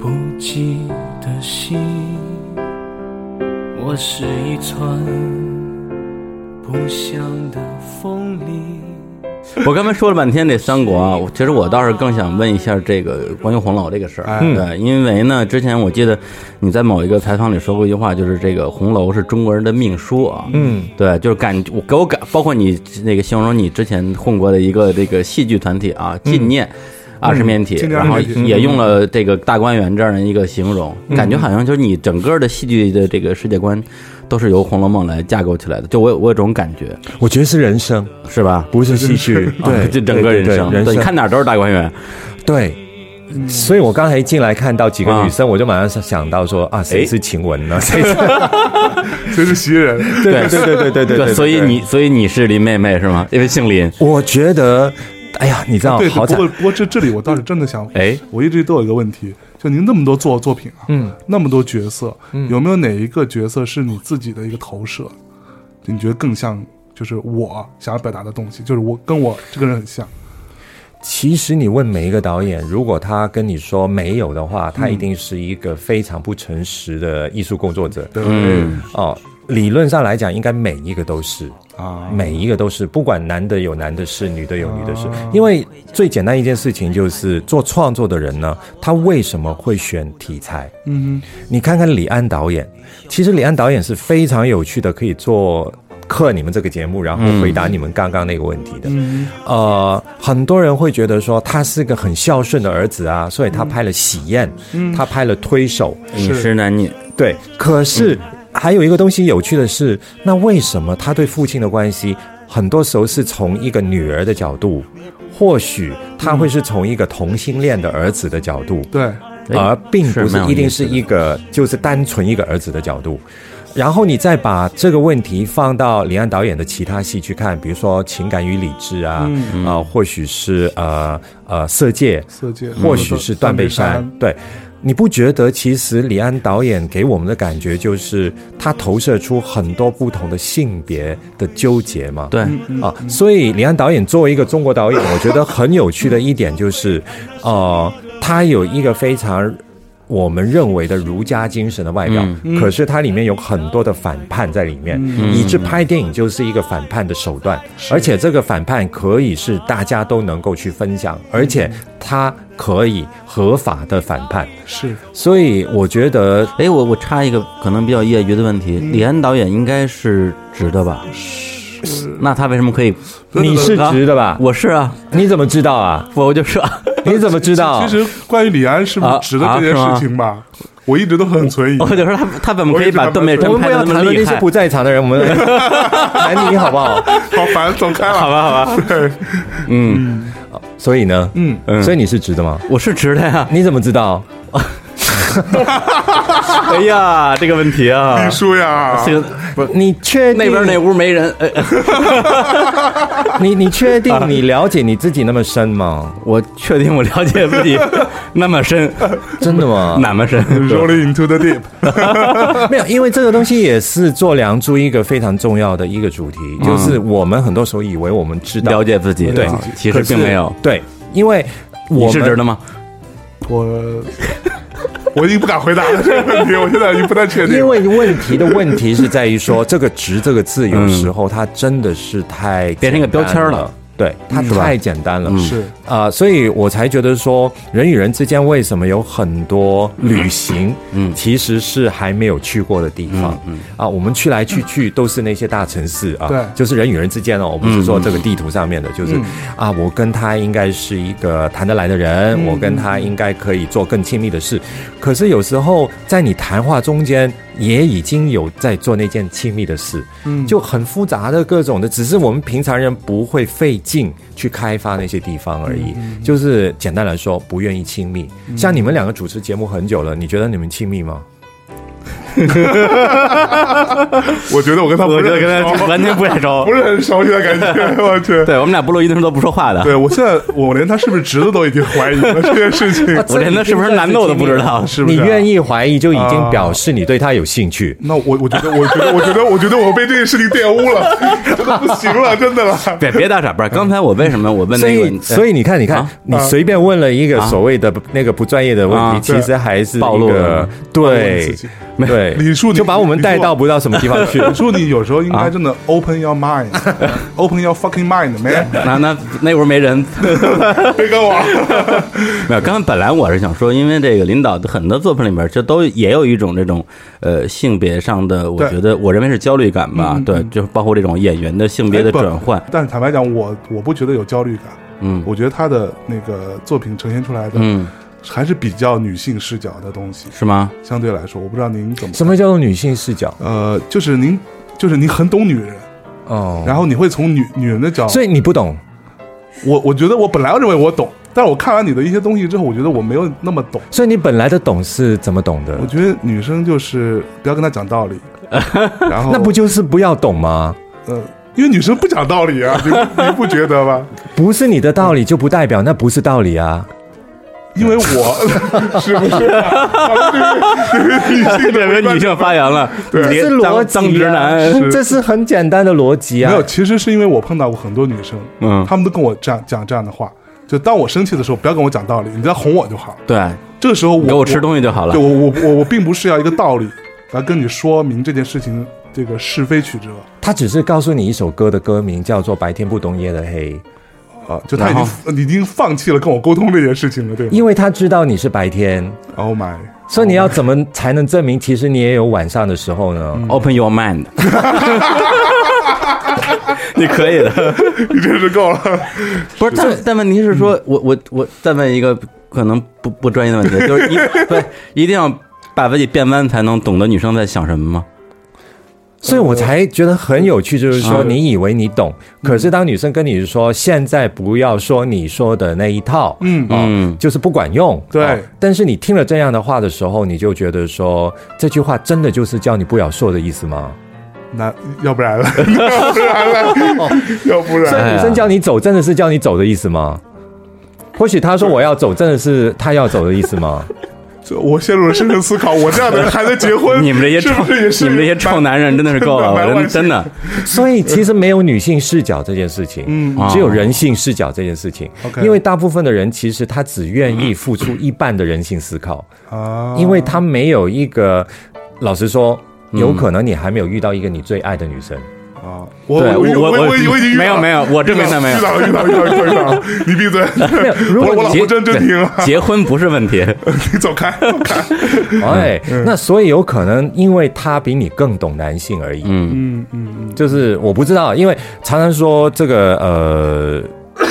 不羁的信。我是一串不响的风铃。我刚才说了半天这三国啊，其实我倒是更想问一下这个关于红楼这个事儿。对，因为呢，之前我记得你在某一个采访里说过一句话，就是这个红楼是中国人的命书啊。嗯，对，就是感我给我感，包括你那个形容你之前混过的一个这个戏剧团体啊，纪念。二十面体，然后也用了这个大观园这样的一个形容，感觉好像就是你整个的戏剧的这个世界观都是由《红楼梦》来架构起来的。就我我有这种感觉，我觉得是人生，是吧？不是戏剧，对，就整个人生。对，你看哪都是大观园，对。所以我刚才一进来看到几个女生，我就马上想到说啊，谁是晴雯呢？谁是 谁是袭人？对对对对对对。所以你所以你是林妹妹是吗？因为姓林。我觉得。哎呀，你知道，不过不过这这里我倒是真的想，哎，我一直都有一个问题，就您那么多作作品啊，嗯，那么多角色，有没有哪一个角色是你自己的一个投射？你觉得更像，就是我想要表达的东西，就是我跟我这个人很像。其实你问每一个导演，如果他跟你说没有的话，他一定是一个非常不诚实的艺术工作者。对，哦。理论上来讲，应该每一个都是啊，每一个都是，不管男的有男的事，女的有女的事。因为最简单一件事情就是，做创作的人呢，他为什么会选题材？嗯，你看看李安导演，其实李安导演是非常有趣的，可以做客你们这个节目，然后回答你们刚刚那个问题的。呃，很多人会觉得说他是个很孝顺的儿子啊，所以他拍了《喜宴》，他拍了《推手》，饮食男女。对，可是。还有一个东西有趣的是，那为什么他对父亲的关系很多时候是从一个女儿的角度？或许他会是从一个同性恋的儿子的角度，对，而并不是一定是一个就是单纯一个儿子的角度。然后你再把这个问题放到李安导演的其他戏去看，比如说《情感与理智》啊，啊，或许是呃呃《色戒》，色戒，或许是《断背山》，对。你不觉得其实李安导演给我们的感觉就是他投射出很多不同的性别的纠结吗？对啊，所以李安导演作为一个中国导演，我觉得很有趣的一点就是，呃，他有一个非常我们认为的儒家精神的外表，可是它里面有很多的反叛在里面，以致拍电影就是一个反叛的手段，而且这个反叛可以是大家都能够去分享，而且它可以合法的反叛。是，所以我觉得，哎，我我插一个可能比较业余的问题，李安导演应该是直的吧？那他为什么可以？你是直的吧？我是啊，你怎么知道啊？我就是，你怎么知道？其实关于李安是不是直的这件事情吧，我一直都很存疑。我就说他他怎么可以把段美珍拍的那么厉害？那些不在场的人，我们 谈你好不好？好烦，走开了，好吧，好吧。对，嗯，所以呢，嗯，所以你是直的吗？我是直的呀。你怎么知道？哎呀，这个问题啊，李叔呀，这个 不，你确定那边那屋没人？你你确定你了解你自己那么深吗？我确定我了解自己那么深，真的吗？那么深？Rolling into the deep。没有，因为这个东西也是做梁祝一个非常重要的一个主题，就是我们很多时候以为我们知道了解自己，对，其实并没有。对，因为我是直的吗？我。我已经不敢回答了这个问题，我现在已经不太确定。因为问题的问题是在于说，这个“值”这个字有时候它真的是太变成一个标签了。对，它太简单了，是。啊，所以我才觉得说，人与人之间为什么有很多旅行，嗯，其实是还没有去过的地方，嗯啊，我们去来去去都是那些大城市啊，对，就是人与人之间哦，我不是说这个地图上面的，就是啊，我跟他应该是一个谈得来的人，我跟他应该可以做更亲密的事，可是有时候在你谈话中间。也已经有在做那件亲密的事，嗯，就很复杂的各种的，只是我们平常人不会费劲去开发那些地方而已。就是简单来说，不愿意亲密。像你们两个主持节目很久了，你觉得你们亲密吗？我觉得我跟他，我觉得跟他完全不太熟，不是很熟悉的感觉。我去，对我们俩不录音的时候都不说话的。对我现在，我连他是不是侄子都已经怀疑了这件事情。我连他是不是男的我都不知道，是不是？你愿意怀疑，就已经表示你对他有兴趣。那我我觉得，我觉得，我觉得，我觉得我被这件事情玷污了，真的不行了，真的了。别别打岔，不是刚才我为什么我问那个？所以你看，你看，你随便问了一个所谓的那个不专业的问题，其实还是暴露了。对。对，李树就把我们带到不知道什么地方去。李树，你有时候应该真的 open your mind，open your fucking mind，man。那那那屋没人，别跟我。没有，刚刚本来我是想说，因为这个领导的很多作品里面，这都也有一种这种呃性别上的，我觉得我认为是焦虑感吧。对，就包括这种演员的性别的转换。但是坦白讲，我我不觉得有焦虑感。嗯，我觉得他的那个作品呈现出来的，嗯。还是比较女性视角的东西，是吗？相对来说，我不知道您怎么。什么叫做女性视角？呃，就是您，就是您很懂女人哦，然后你会从女女人的角，所以你不懂。我我觉得我本来认为我懂，但是我看完你的一些东西之后，我觉得我没有那么懂。所以你本来的懂是怎么懂的？我觉得女生就是不要跟她讲道理，然后那不就是不要懂吗？呃，因为女生不讲道理啊，你你不觉得吗？不是你的道理就不代表那不是道理啊。因为我 是不是 女性两个女性发言了？这是逻辑，直男，这是很简单的逻辑啊。没有，其实是因为我碰到过很多女生，嗯，她们都跟我这样讲这样的话，就当我生气的时候，不要跟我讲道理，你再哄我就好。对，这个时候我给我吃东西就好了。对我我我我并不是要一个道理来跟你说明这件事情这个是非曲折，他只是告诉你一首歌的歌名叫做《白天不懂夜的黑》。啊，就他已经已经放弃了跟我沟通这件事情了，对因为他知道你是白天，Oh my，所以你要怎么才能证明其实你也有晚上的时候呢？Open your mind，你可以的，你真是够了。不是，但但问题是说，我我我再问一个可能不不专业的问题，就是一 对一定要把自己变弯才能懂得女生在想什么吗？所以我才觉得很有趣，就是说你以为你懂，可是当女生跟你说现在不要说你说的那一套，嗯嗯，就是不管用，对。但是你听了这样的话的时候，你就觉得说这句话真的就是叫你不要说的意思吗？那要不然了，要不然了，要不然。所以女生叫你走，真的是叫你走的意思吗？或许她说我要走，真的是她要走的意思吗？我陷入了深层思考，我这样的人还在结婚？你们这些臭，你们这些臭男人真的是够了，真的。所以其实没有女性视角这件事情，嗯，只有人性视角这件事情。OK，因为大部分的人其实他只愿意付出一半的人性思考啊，因为他没有一个，老实说，有可能你还没有遇到一个你最爱的女生。啊，我我我我我已经没有没有，我证明他没有。遇到遇到遇到遇到，你闭嘴！没有，如果我老婆真真听，结婚不是问题，你走开走开。哎，那所以有可能因为他比你更懂男性而已。嗯。嗯嗯，就是我不知道，因为常常说这个呃，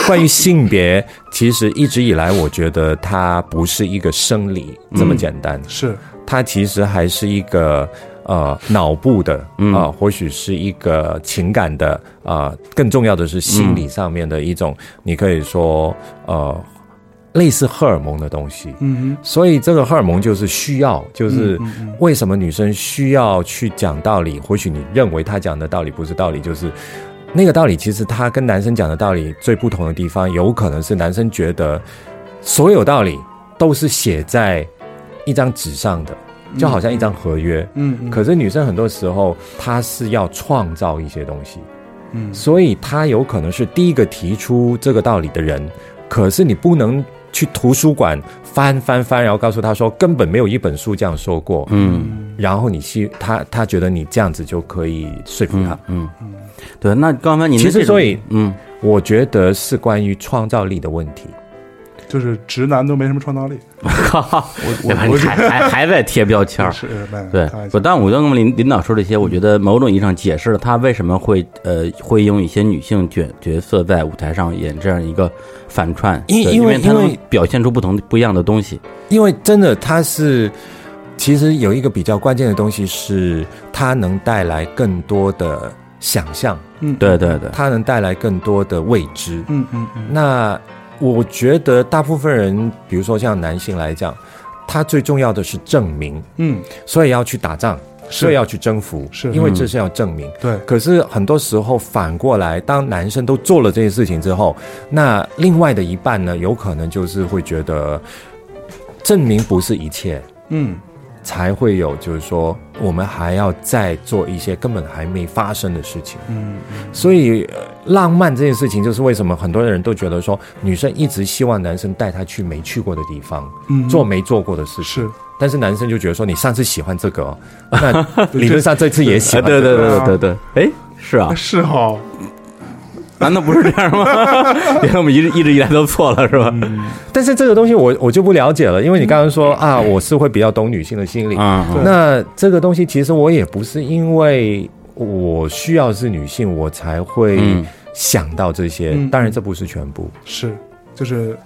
关于性别，其实一直以来我觉得它不是一个生理这么简单，是。它其实还是一个。呃，脑部的啊，或许是一个情感的啊，更重要的是心理上面的一种，你可以说呃，类似荷尔蒙的东西。嗯所以这个荷尔蒙就是需要，就是为什么女生需要去讲道理？或许你认为她讲的道理不是道理，就是那个道理。其实她跟男生讲的道理最不同的地方，有可能是男生觉得所有道理都是写在一张纸上的。就好像一张合约，嗯，可是女生很多时候她是要创造一些东西，嗯，所以她有可能是第一个提出这个道理的人，可是你不能去图书馆翻翻翻，然后告诉她说根本没有一本书这样说过，嗯，然后你去她她觉得你这样子就可以说服她，嗯嗯，对，那刚刚你其实所以嗯，我觉得是关于创造力的问题。就是直男都没什么创造力，我我还还还在贴标签儿，对，不，但我跟领领导说这些，我觉得某种意义上解释了他为什么会呃会用一些女性角角色在舞台上演这样一个反串，因因为他能表现出不同不一样的东西，因为真的他是其实有一个比较关键的东西是，它能带来更多的想象，嗯，对对对，它能带来更多的未知，嗯嗯嗯，那。我觉得大部分人，比如说像男性来讲，他最重要的是证明，嗯，所以要去打仗，所以要去征服，是因为这是要证明。对。可是很多时候反过来，当男生都做了这些事情之后，那另外的一半呢，有可能就是会觉得证明不是一切，嗯。才会有，就是说，我们还要再做一些根本还没发生的事情。嗯，所以浪漫这件事情，就是为什么很多人都觉得说，女生一直希望男生带她去没去过的地方，做没做过的事情。是，但是男生就觉得说，你上次喜欢这个，那 理论上这次也喜欢。对对对对对对，哎，是啊，是哈。难道不是这样吗？因为我们一直一直以来都错了，是吧？但是这个东西我我就不了解了，因为你刚刚说啊，我是会比较懂女性的心理啊。那这个东西其实我也不是因为我需要是女性，我才会想到这些。当然这不是全部，是就是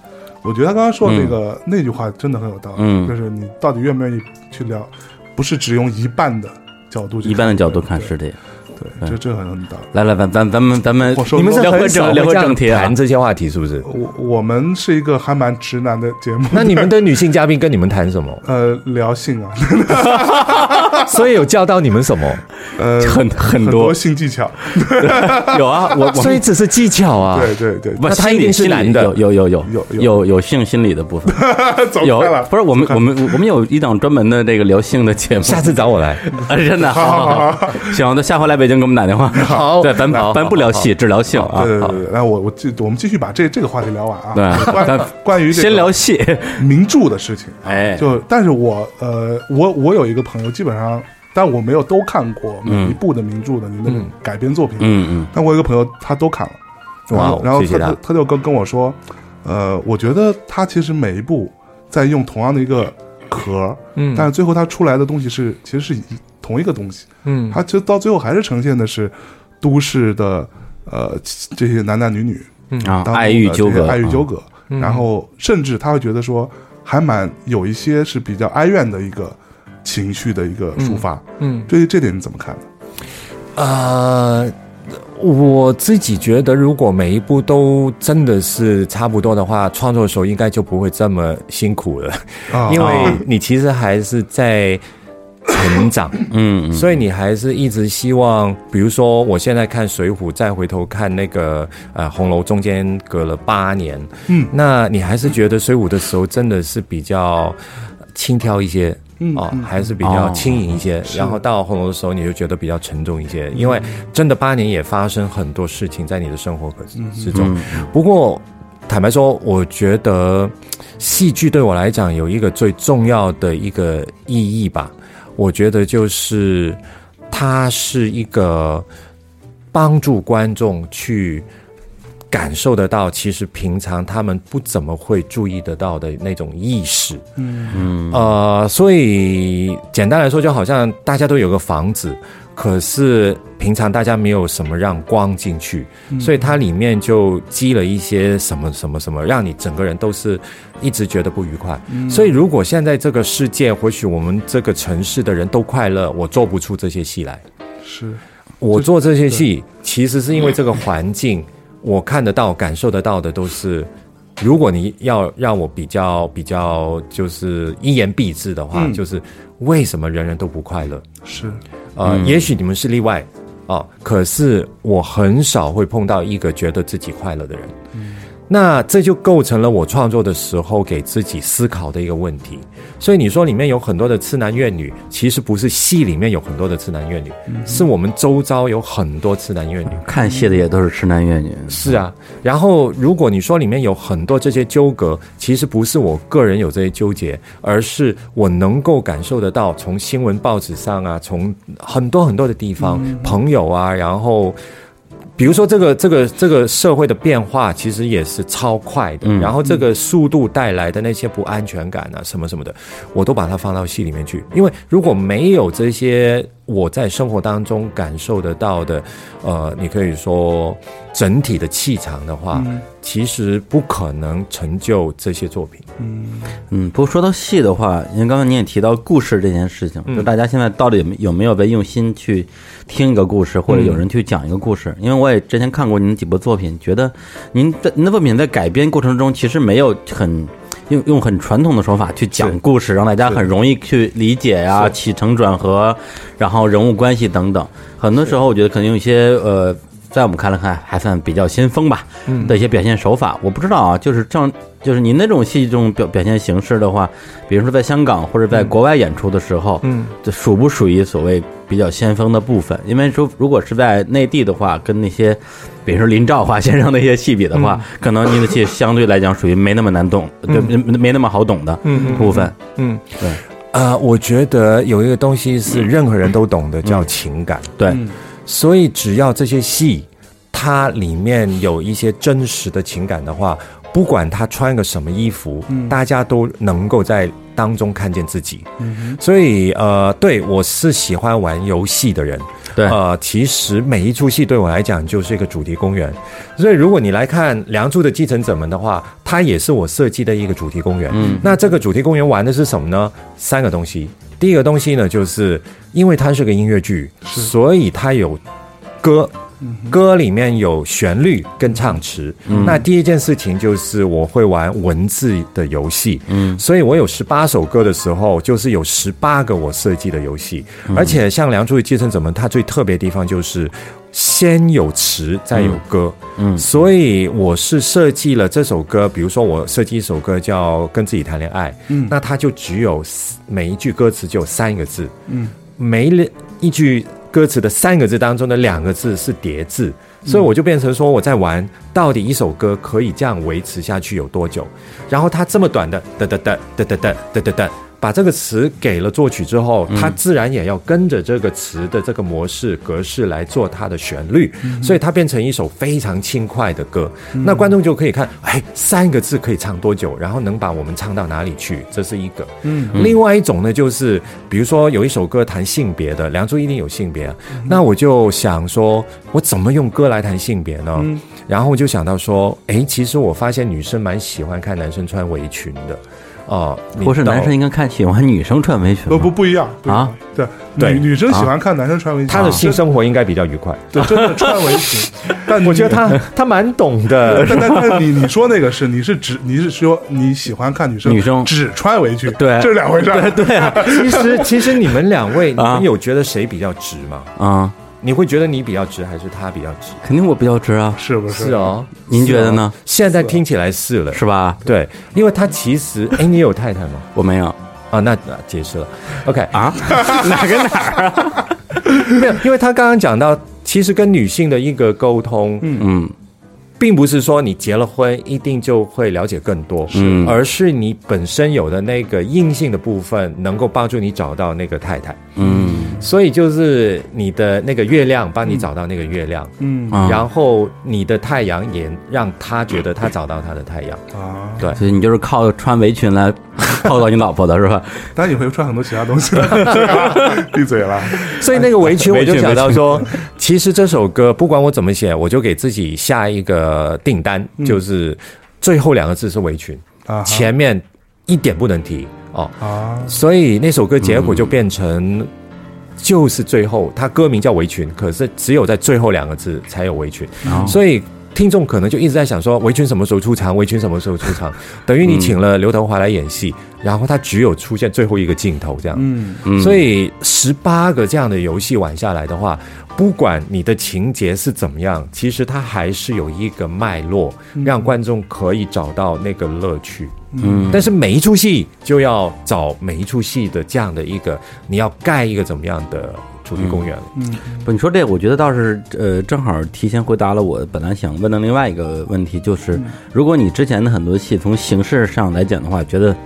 我觉得他刚刚说那个那句话真的很有道理，就是你到底愿不愿意去聊，不是只用一半的角度，一半的角度看是的。对，这这很很大。来来，咱咱咱们咱们，你们是聊回正聊回正题谈这些话题是不是？我我们是一个还蛮直男的节目。那你们的女性嘉宾跟你们谈什么？呃，聊性啊。所以有教到你们什么？呃，很很多性技巧。有啊，我所以只是技巧啊。对对对，那他一定是男的。有有有有有有有性心理的部分。有不是我们我们我们有一档专门的这个聊性的节目。下次找我来。真的。好好好。行，那下回来北京给我们打电话。好，对，咱咱不聊戏，只聊性啊。对对对，来，我我继我们继续把这这个话题聊完啊。对，关关于先聊戏 名著的事情。哎，就但是我呃，我我有一个朋友，基本上，但我没有都看过每一部的名著的您的改编作品。嗯嗯。但我有一个朋友，他都看了。哇，然后他他他就跟跟我说，呃，我觉得他其实每一部在用同样的一个壳，嗯，但是最后他出来的东西是其实是一同一个东西。嗯，他其实到最后还是呈现的是。都市的呃这些男男女女啊，爱欲纠葛，爱欲纠葛，然后甚至他会觉得说，还蛮有一些是比较哀怨的一个情绪的一个抒发。嗯，这这点你怎么看呢？呃，我自己觉得，如果每一部都真的是差不多的话，创作的时候应该就不会这么辛苦了，因为你其实还是在。成长，嗯，所以你还是一直希望，比如说，我现在看《水浒》，再回头看那个呃《红楼》，中间隔了八年，嗯，那你还是觉得《水浒》的时候真的是比较轻佻一些。哦，还是比较轻盈一些，然后到红楼的时候，你就觉得比较沉重一些，因为真的八年也发生很多事情在你的生活之中。不过，坦白说，我觉得戏剧对我来讲有一个最重要的一个意义吧，我觉得就是它是一个帮助观众去。感受得到，其实平常他们不怎么会注意得到的那种意识，嗯嗯，呃，所以简单来说，就好像大家都有个房子，可是平常大家没有什么让光进去，所以它里面就积了一些什么什么什么，让你整个人都是一直觉得不愉快。所以如果现在这个世界，或许我们这个城市的人都快乐，我做不出这些戏来。是我做这些戏，其实是因为这个环境。我看得到、感受得到的都是，如果你要让我比较比较，就是一言蔽之的话，就是为什么人人都不快乐？是，呃，也许你们是例外啊，可是我很少会碰到一个觉得自己快乐的人。那这就构成了我创作的时候给自己思考的一个问题。所以你说里面有很多的痴男怨女，其实不是戏里面有很多的痴男怨女，是我们周遭有很多痴男怨女。看戏的也都是痴男怨女。是啊。然后如果你说里面有很多这些纠葛，其实不是我个人有这些纠结，而是我能够感受得到，从新闻报纸上啊，从很多很多的地方，朋友啊，然后。比如说，这个这个这个社会的变化其实也是超快的，然后这个速度带来的那些不安全感啊，什么什么的，我都把它放到戏里面去。因为如果没有这些我在生活当中感受得到的，呃，你可以说整体的气场的话。其实不可能成就这些作品。嗯嗯，不过说到戏的话，因为刚刚你也提到故事这件事情，就大家现在到底有没有没有被用心去听一个故事，或者有人去讲一个故事？因为我也之前看过您几部作品，觉得您在您的作品在改编过程中，其实没有很用用很传统的手法去讲故事，让大家很容易去理解呀，起承转合，然后人物关系等等。很多时候，我觉得可能有一些呃。在我们看来看还算比较先锋吧的一些表现手法，我不知道啊，就是像就是您那种戏这种表表现形式的话，比如说在香港或者在国外演出的时候，嗯，这属不属于所谓比较先锋的部分？因为说如果是在内地的话，跟那些比如说林兆华先生那些戏比的话，可能您的戏相对来讲属于没那么难懂，对，没那么好懂的部分。嗯，对，呃，我觉得有一个东西是任何人都懂的，叫情感。对。所以，只要这些戏，它里面有一些真实的情感的话，不管他穿个什么衣服，大家都能够在当中看见自己。所以，呃，对我是喜欢玩游戏的人。对，呃，其实每一出戏对我来讲就是一个主题公园。所以，如果你来看《梁祝的继承者们》的话，它也是我设计的一个主题公园。嗯，那这个主题公园玩的是什么呢？三个东西。第一个东西呢，就是因为它是个音乐剧，所以它有歌，歌里面有旋律跟唱词。那第一件事情就是我会玩文字的游戏，嗯，所以我有十八首歌的时候，就是有十八个我设计的游戏。而且像《梁祝与继承者们》，它最特别的地方就是。先有词，再有歌，嗯，所以我是设计了这首歌。比如说，我设计一首歌叫《跟自己谈恋爱》，嗯，那它就只有每一句歌词就有三个字，嗯，每一句歌词的三个字当中的两个字是叠字，所以我就变成说我在玩，到底一首歌可以这样维持下去有多久？然后它这么短的哒哒哒哒哒哒哒哒哒。把这个词给了作曲之后，他自然也要跟着这个词的这个模式格式来做它的旋律，所以它变成一首非常轻快的歌。那观众就可以看，哎，三个字可以唱多久，然后能把我们唱到哪里去？这是一个。嗯，另外一种呢，就是比如说有一首歌谈性别的，《梁祝》一定有性别，那我就想说，我怎么用歌来谈性别呢？然后我就想到说，哎，其实我发现女生蛮喜欢看男生穿围裙的。哦，不是男生应该看喜欢女生穿围裙不不不一样啊？对对，女生喜欢看男生穿围裙，他的性生活应该比较愉快。对，真的穿围裙，但我觉得他他蛮懂的。但但但你你说那个是你是只你是说你喜欢看女生女生只穿围裙？对，这是两回事。对对啊，其实其实你们两位，你们有觉得谁比较直吗？啊。你会觉得你比较直，还是他比较直？肯定我比较直啊，是不是？是哦，您觉得呢？现在听起来是了，是吧？对，因为他其实，哎，你有太太吗？我没有。啊，那解释了。OK 啊，哪跟哪儿啊？没有，因为他刚刚讲到，其实跟女性的一个沟通，嗯嗯。并不是说你结了婚一定就会了解更多，是，而是你本身有的那个硬性的部分能够帮助你找到那个太太，嗯，所以就是你的那个月亮帮你找到那个月亮，嗯，然后你的太阳也让他觉得他找到他的太阳。啊，对，所以你就是靠穿围裙来 泡到你老婆的是吧？当然你会穿很多其他东西，闭嘴了。所以那个围裙我就 想到说，其实这首歌不管我怎么写，我就给自己下一个。呃，订单就是最后两个字是围裙，啊前面一点不能提哦。啊，所以那首歌结果就变成，就是最后它歌名叫围裙，可是只有在最后两个字才有围裙，所以。听众可能就一直在想说，围裙什么时候出场？围裙什么时候出场？等于你请了刘德华来演戏，然后他只有出现最后一个镜头这样。嗯，所以十八个这样的游戏玩下来的话，不管你的情节是怎么样，其实它还是有一个脉络，让观众可以找到那个乐趣。嗯，但是每一出戏就要找每一出戏的这样的一个，你要盖一个怎么样的？主题公园了，嗯，不，你说这，我觉得倒是，呃，正好提前回答了我本来想问的另外一个问题，就是如果你之前的很多戏从形式上来讲的话，觉得。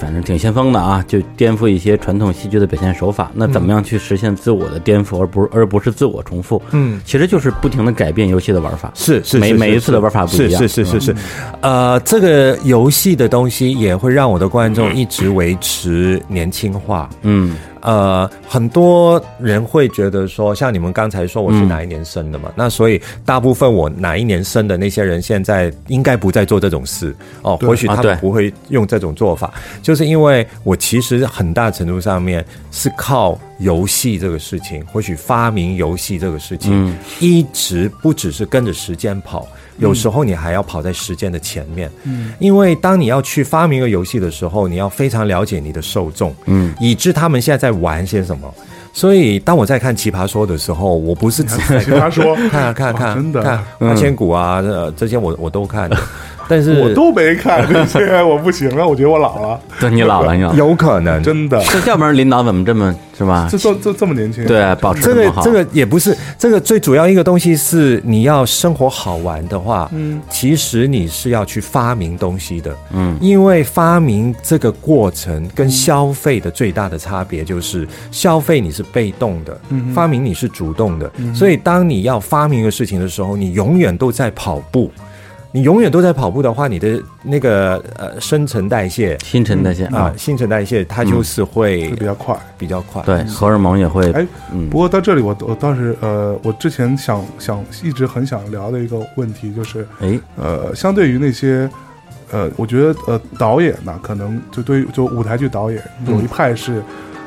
反正挺先锋的啊，就颠覆一些传统戏剧的表现手法。那怎么样去实现自我的颠覆，而不是而不是自我重复？嗯，其实就是不停的改变游戏的玩法。是是，每每一次的玩法不一样。是是是是是，呃，这个游戏的东西也会让我的观众一直维持年轻化。嗯，呃，很多人会觉得说，像你们刚才说我是哪一年生的嘛？那所以大部分我哪一年生的那些人，现在应该不再做这种事哦。或许他们不会用这种做法。就是因为我其实很大程度上面是靠游戏这个事情，或许发明游戏这个事情，一直不只是跟着时间跑，有时候你还要跑在时间的前面。嗯，因为当你要去发明一个游戏的时候，你要非常了解你的受众，嗯，以致他们现在在玩些什么。所以当我在看《奇葩说》的时候，我不是只看 《奇葩说》，看看看，真的看八千骨啊，这这些我我都看。但是我都没看这些，我不行了，我觉得我老了。对你老了，你老有可能真的。这要不然领导怎么这么是吧？这这这这么年轻？对，保持这个这个也不是这个最主要一个东西是你要生活好玩的话，嗯，其实你是要去发明东西的，嗯，因为发明这个过程跟消费的最大的差别就是消费你是被动的，嗯，发明你是主动的，所以当你要发明一个事情的时候，你永远都在跑步。你永远都在跑步的话，你的那个呃新陈代谢、新陈代谢啊，新陈代谢它就是会比较快，比较快。对，荷尔蒙也会。哎，不过到这里，我我倒是呃，我之前想想一直很想聊的一个问题就是，哎，呃，相对于那些呃，我觉得呃，导演呢，可能就对于就舞台剧导演有一派是。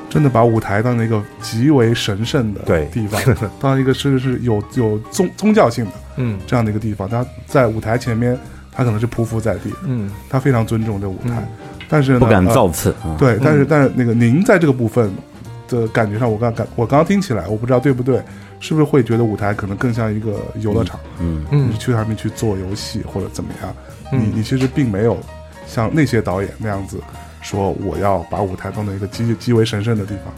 真的把舞台当一个极为神圣的地方，当一个甚至是有有宗宗教性的，嗯，这样的一个地方。他在舞台前面，他可能是匍匐在地，嗯，他非常尊重这舞台，但是不敢造次。对，但是但是那个您在这个部分的感觉上，我刚感我刚刚听起来，我不知道对不对，是不是会觉得舞台可能更像一个游乐场？嗯嗯，去上面去做游戏或者怎么样？你你其实并没有像那些导演那样子。说我要把舞台当成一个极极为神圣的地方，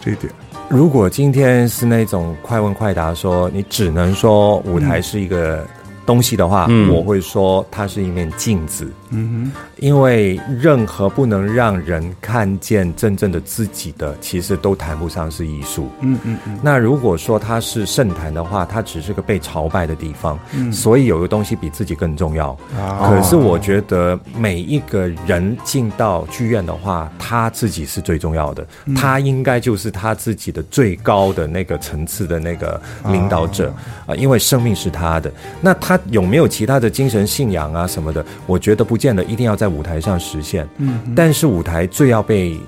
这一点。如果今天是那种快问快答，说你只能说舞台是一个。东西的话，我会说它是一面镜子。嗯哼，因为任何不能让人看见真正的自己的，其实都谈不上是艺术。嗯嗯嗯。那如果说它是圣坛的话，它只是个被朝拜的地方。嗯。所以有个东西比自己更重要。啊。可是我觉得每一个人进到剧院的话，他自己是最重要的。他应该就是他自己的最高的那个层次的那个领导者啊，因为生命是他的。那他。他有没有其他的精神信仰啊什么的？我觉得不见得一定要在舞台上实现。嗯，但是舞台最要被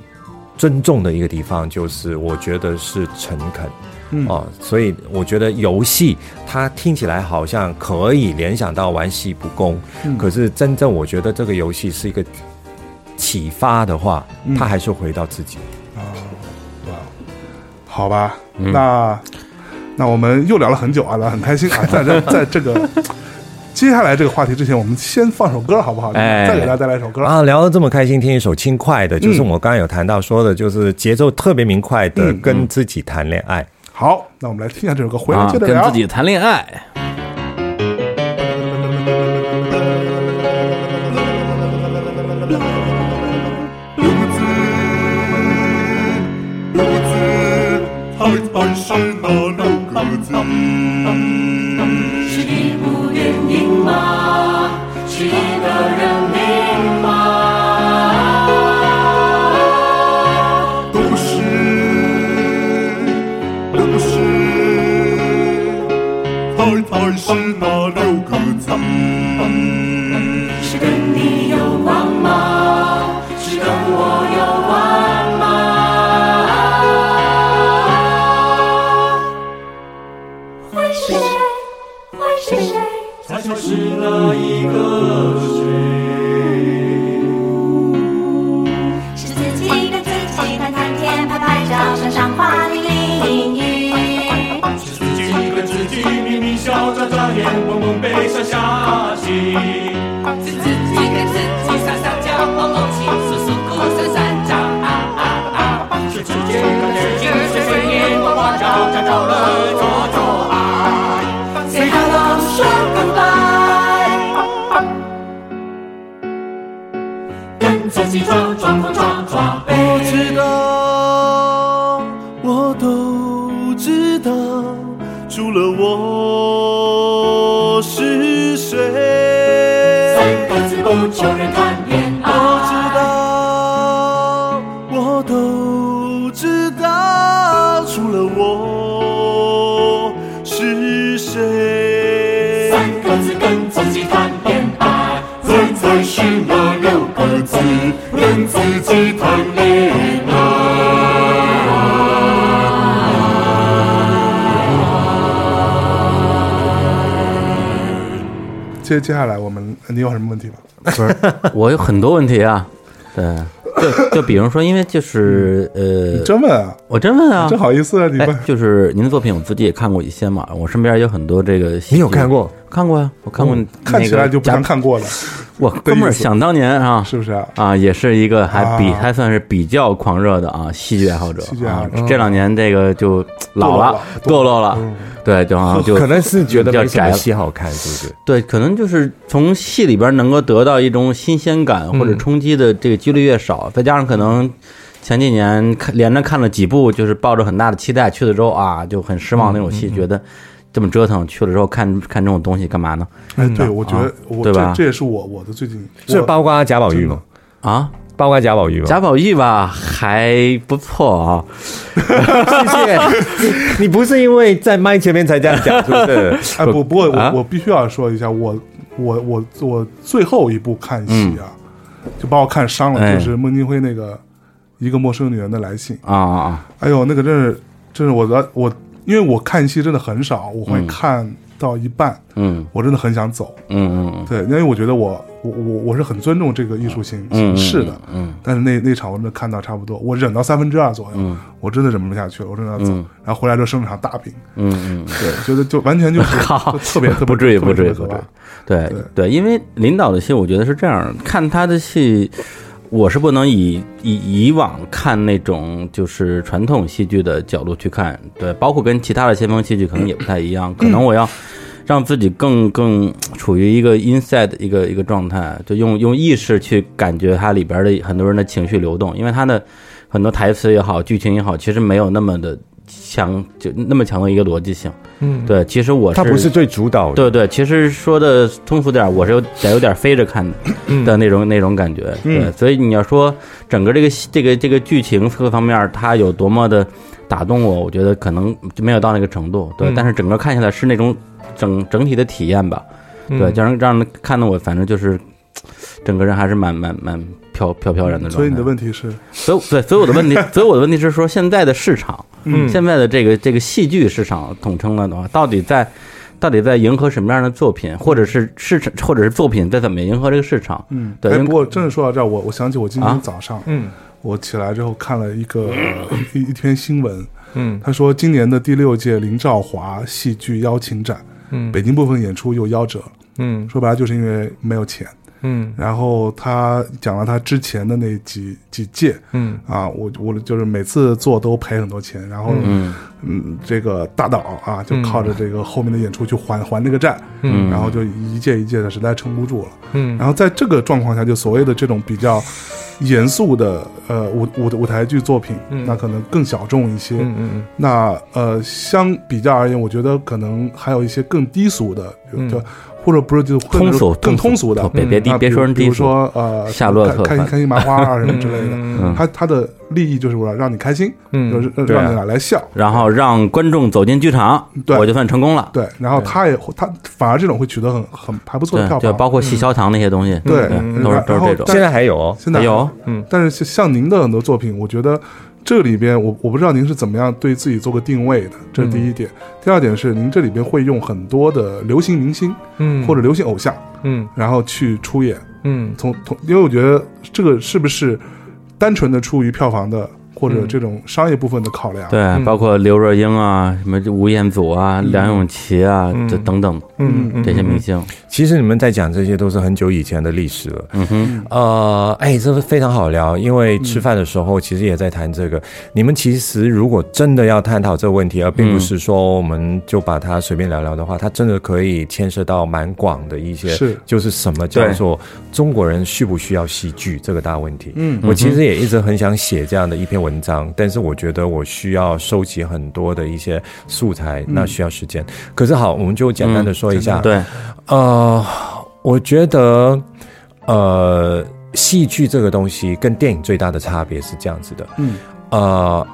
尊重的一个地方，就是我觉得是诚恳。嗯哦，所以我觉得游戏它听起来好像可以联想到玩戏不恭，可是真正我觉得这个游戏是一个启发的话，它还是回到自己。啊，哇，好吧，那。那我们又聊了很久啊，聊很开心啊，在这在这个接下来这个话题之前，我们先放首歌好不好？哎，再给大家带来一首歌啊！聊得这么开心，听一首轻快的，就是我刚刚有谈到说的，就是节奏特别明快的，跟自己谈恋爱。好，那我们来听一下这首歌，回来接着聊。跟自己谈恋爱。是那六个字，是一部电影吗？是一个人名吗？都是，都是，太太是那六个字，一个谁？是自己跟自己谈谈天，拍拍照，赏赏花，淋淋雨。是自己跟自己咪咪笑，眨眨眼，蹦蹦背，上下起。接接下来我们，你有什么问题吗？不是，我有很多问题啊。对，就就比如说，因为就是呃，你真问啊？我真问啊，真好意思啊！你问，就是您的作品，我自己也看过一些嘛。我身边有很多这个，你有看过？看过呀，我看过。看起来就不像看过了。我哥们儿想当年啊，是不是啊？啊，也是一个还比还算是比较狂热的啊戏剧爱好者啊。这两年这个就老了，堕落了。对，就好像就可能是觉得比较宅戏好看，是不是？对，可能就是从戏里边能够得到一种新鲜感或者冲击的这个几率越少，再加上可能前几年看连着看了几部，就是抱着很大的期待去了之后啊，就很失望那种戏，觉得。这么折腾去了之后，看看这种东西干嘛呢？哎，对，我觉得，我对吧？这也是我我的最近，这包括贾宝玉吗？啊，包括贾宝玉吗？贾宝玉吧，还不错啊。谢谢。你不是因为在麦前面才这样讲，是不是？哎，不，不过我我必须要说一下，我我我我最后一部看戏啊，就把我看伤了，就是孟京辉那个《一个陌生女人的来信》啊啊啊！哎呦，那个真是，真是我的我。因为我看戏真的很少，我会看到一半，嗯，我真的很想走，嗯嗯，对，因为我觉得我我我我是很尊重这个艺术形形式的，嗯，但是那那场我真的看到差不多，我忍到三分之二左右，我真的忍不下去了，我真的要走，然后回来之后生了场大病，嗯嗯，对，觉得就完全就是 特别特别不至于不至于不至于，对。对，因为领导的戏，我觉得是这样，看他的戏。我是不能以以以往看那种就是传统戏剧的角度去看，对，包括跟其他的先锋戏剧可能也不太一样。可能我要让自己更更处于一个 inside 一个一个状态，就用用意识去感觉它里边的很多人的情绪流动，因为它的很多台词也好，剧情也好，其实没有那么的强，就那么强的一个逻辑性。嗯，对，其实我他不是最主导的，对对，其实说的通俗点，我是有得有点飞着看的的那种那种感觉，对，所以你要说整个这个这个这个剧情各方面，它有多么的打动我，我觉得可能就没有到那个程度，对，但是整个看下来是那种整整体的体验吧，对，让让人看的我反正就是整个人还是蛮蛮蛮飘飘飘然的状态。所以你的问题是，所以对，所以我的问题，所以我的问题是说现在的市场。嗯，现在的这个这个戏剧市场统称了的话，到底在到底在迎合什么样的作品，或者是市场，或者是作品在怎么迎合这个市场？嗯，对。不过真的说到这儿，我我想起我今天早上，嗯，我起来之后看了一个一一篇新闻，嗯，他说今年的第六届林兆华戏剧邀请展，嗯，北京部分演出又夭折，嗯说白了就是因为没有钱。嗯。然后他讲了他之前的那几几届，嗯。啊，我我就是每次做都赔很多钱，然后嗯。嗯，这个大岛啊，就靠着这个后面的演出去还还这个债，嗯。然后就一届一届的实在撑不住了，嗯。然后在这个状况下，就所谓的这种比较严肃的呃舞舞舞台剧作品，嗯。那可能更小众一些。嗯嗯那呃，相比较而言，我觉得可能还有一些更低俗的，比如就、或者不是就通俗更通俗的，别别低啊别说人比如比如低说呃，夏洛特开开心开心麻花啊什么之类的，嗯。他他的利益就是为了让你开心，嗯。就是让你来来笑，然后让观众走进剧场，我就算成功了。对，然后他也他反而这种会取得很很还不错的对，票房，就包括细焦糖那些东西，对。嗯都是都是这种。现在还有？哦，现在还有。嗯，但是像您的很多作品，我觉得这里边我我不知道您是怎么样对自己做个定位的，这是第一点。第二点是您这里边会用很多的流行明星，嗯或者流行偶像，嗯然后去出演。嗯从从，因为我觉得这个是不是单纯的出于票房的或者这种商业部分的考量？对，包括刘若英啊，什么吴彦祖啊、梁咏琪啊，嗯这等等嗯嗯这些明星。其实你们在讲这些都是很久以前的历史了。嗯哼，呃，哎，这是非常好聊，因为吃饭的时候其实也在谈这个。你们其实如果真的要探讨这个问题，而并不是说我们就把它随便聊聊的话，它真的可以牵涉到蛮广的一些，是就是什么叫做中国人需不需要戏剧这个大问题。嗯我其实也一直很想写这样的一篇文章，但是我觉得我需要收集很多的一些素材，那需要时间。可是好，我们就简单的说一下，对，呃，我觉得，呃，戏剧这个东西跟电影最大的差别是这样子的，嗯，呃，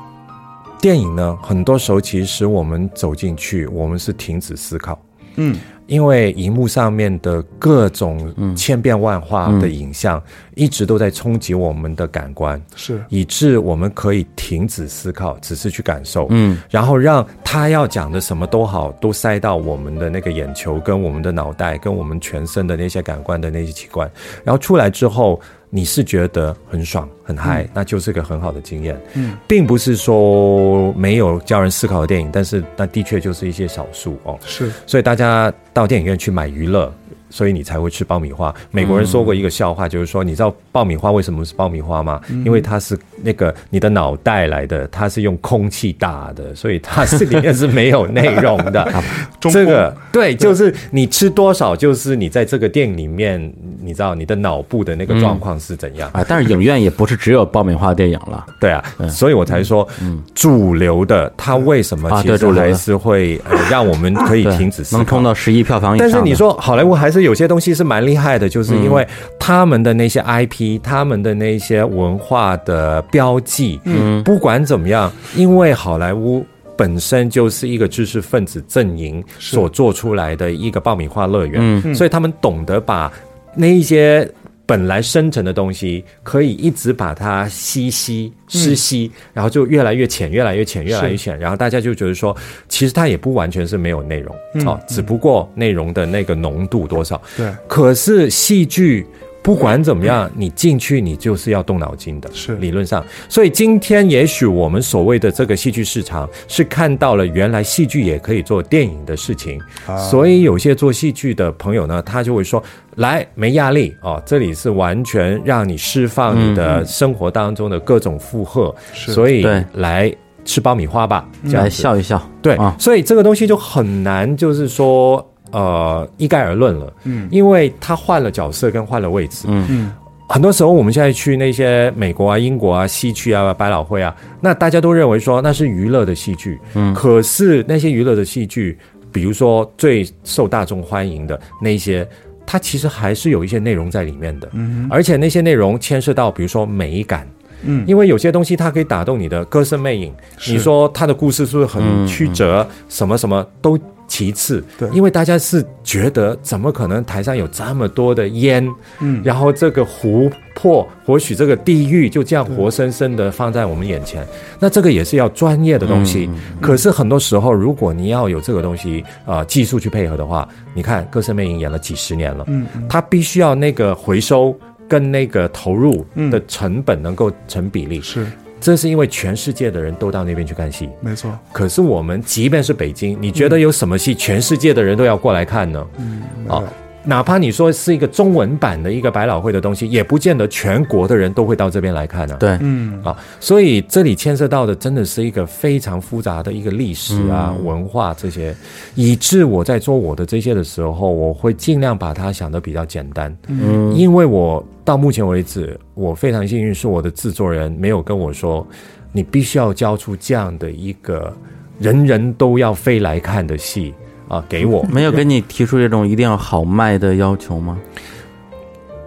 电影呢，很多时候其实我们走进去，我们是停止思考，嗯，因为荧幕上面的各种千变万化的影像，一直都在冲击我们的感官，是。以致我们可以停止思考，只是去感受，嗯，然后让他要讲的什么都好，都塞到我们的那个眼球、跟我们的脑袋、跟我们全身的那些感官的那些器官，然后出来之后，你是觉得很爽、很嗨，那就是个很好的经验。嗯，并不是说没有叫人思考的电影，但是那的确就是一些少数哦。是，所以大家到电影院去买娱乐。所以你才会吃爆米花。美国人说过一个笑话，就是说，你知道爆米花为什么是爆米花吗？因为它是那个你的脑袋来的，它是用空气打的，所以它是里面是没有内容的。这个对，就是你吃多少，就是你在这个店里面，你知道你的脑部的那个状况是怎样啊？但是影院也不是只有爆米花电影了，对啊，所以我才说，主流的它为什么啊其实还是会呃让我们可以停止能冲到十亿票房以上。但是你说好莱坞还是有些东西是蛮厉害的，就是因为他们的那些 IP，、他们的那些文化的标记，嗯，不管怎么样，因为好莱坞本身就是一个知识分子阵营所做出来的一个爆米花乐园，嗯。所以他们懂得把那一些。本来深层的东西，可以一直把它吸吸湿吸，然后就越来越浅，越来越浅，越来越浅，然后大家就觉得说，其实它也不完全是没有内容，哦，只不过内容的那个浓度多少。对，可是戏剧。不管怎么样，你进去你就是要动脑筋的，是。理论上。所以今天也许我们所谓的这个戏剧市场是看到了原来戏剧也可以做电影的事情，啊。所以有些做戏剧的朋友呢，他就会说：来，没压力哦，这里是完全让你释放你的生活当中的各种负荷，是。所以来吃爆米花吧，这样来笑一笑，对，啊。所以这个东西就很难，就是说，呃，一概而论了。嗯，因为他换了角色跟换了位置。嗯嗯，很多时候我们现在去那些美国啊、英国啊、西区啊、百老汇啊，那大家都认为说那是娱乐的戏剧。嗯，可是那些娱乐的戏剧，比如说最受大众欢迎的那些。它其实还是有一些内容在里面的，嗯，而且那些内容牵涉到，比如说美感，嗯因为有些东西它可以打动你的歌声魅影。你说它的故事是不是很曲折？什么什么都其次，对。因为大家是觉得怎么可能台上有这么多的烟，嗯。然后这个湖泊，或许这个地狱就这样活生生的放在我们眼前，那这个也是要专业的东西。可是很多时候，如果你要有这个东西，呃，技术去配合的话，你看《歌声魅影》演了几十年了，嗯他必须要那个回收。跟那个投入的成本能够成比例，是这是因为全世界的人都到那边去看戏。没错，可是我们即便是北京，你觉得有什么戏全世界的人都要过来看呢？嗯，啊，哪怕你说是一个中文版的一个百老汇的东西，也不见得全国的人都会到这边来看呢、对，嗯啊，所以这里牵涉到的真的是一个非常复杂的一个历史啊、文化这些，以致我在做我的这些的时候，我会尽量把它想的比较简单，嗯。因为我到目前为止，我非常幸运是我的制作人没有跟我说，你必须要交出这样的一个人人都要飞来看的戏啊给我，没有给你提出这种一定要好卖的要求吗？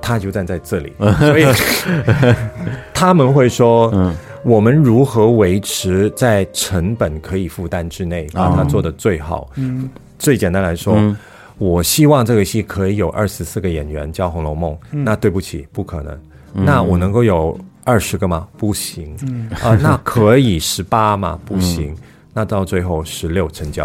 他就站在这里，所以 他们会说，嗯我们如何维持在成本可以负担之内，把它做得最好？嗯最简单来说，嗯我希望这个戏可以有二十四个演员叫《红楼梦》，那对不起，不可能。那我能够有二十个吗？不行。嗯啊、那可以十八吗？不行。那到最后十六成交。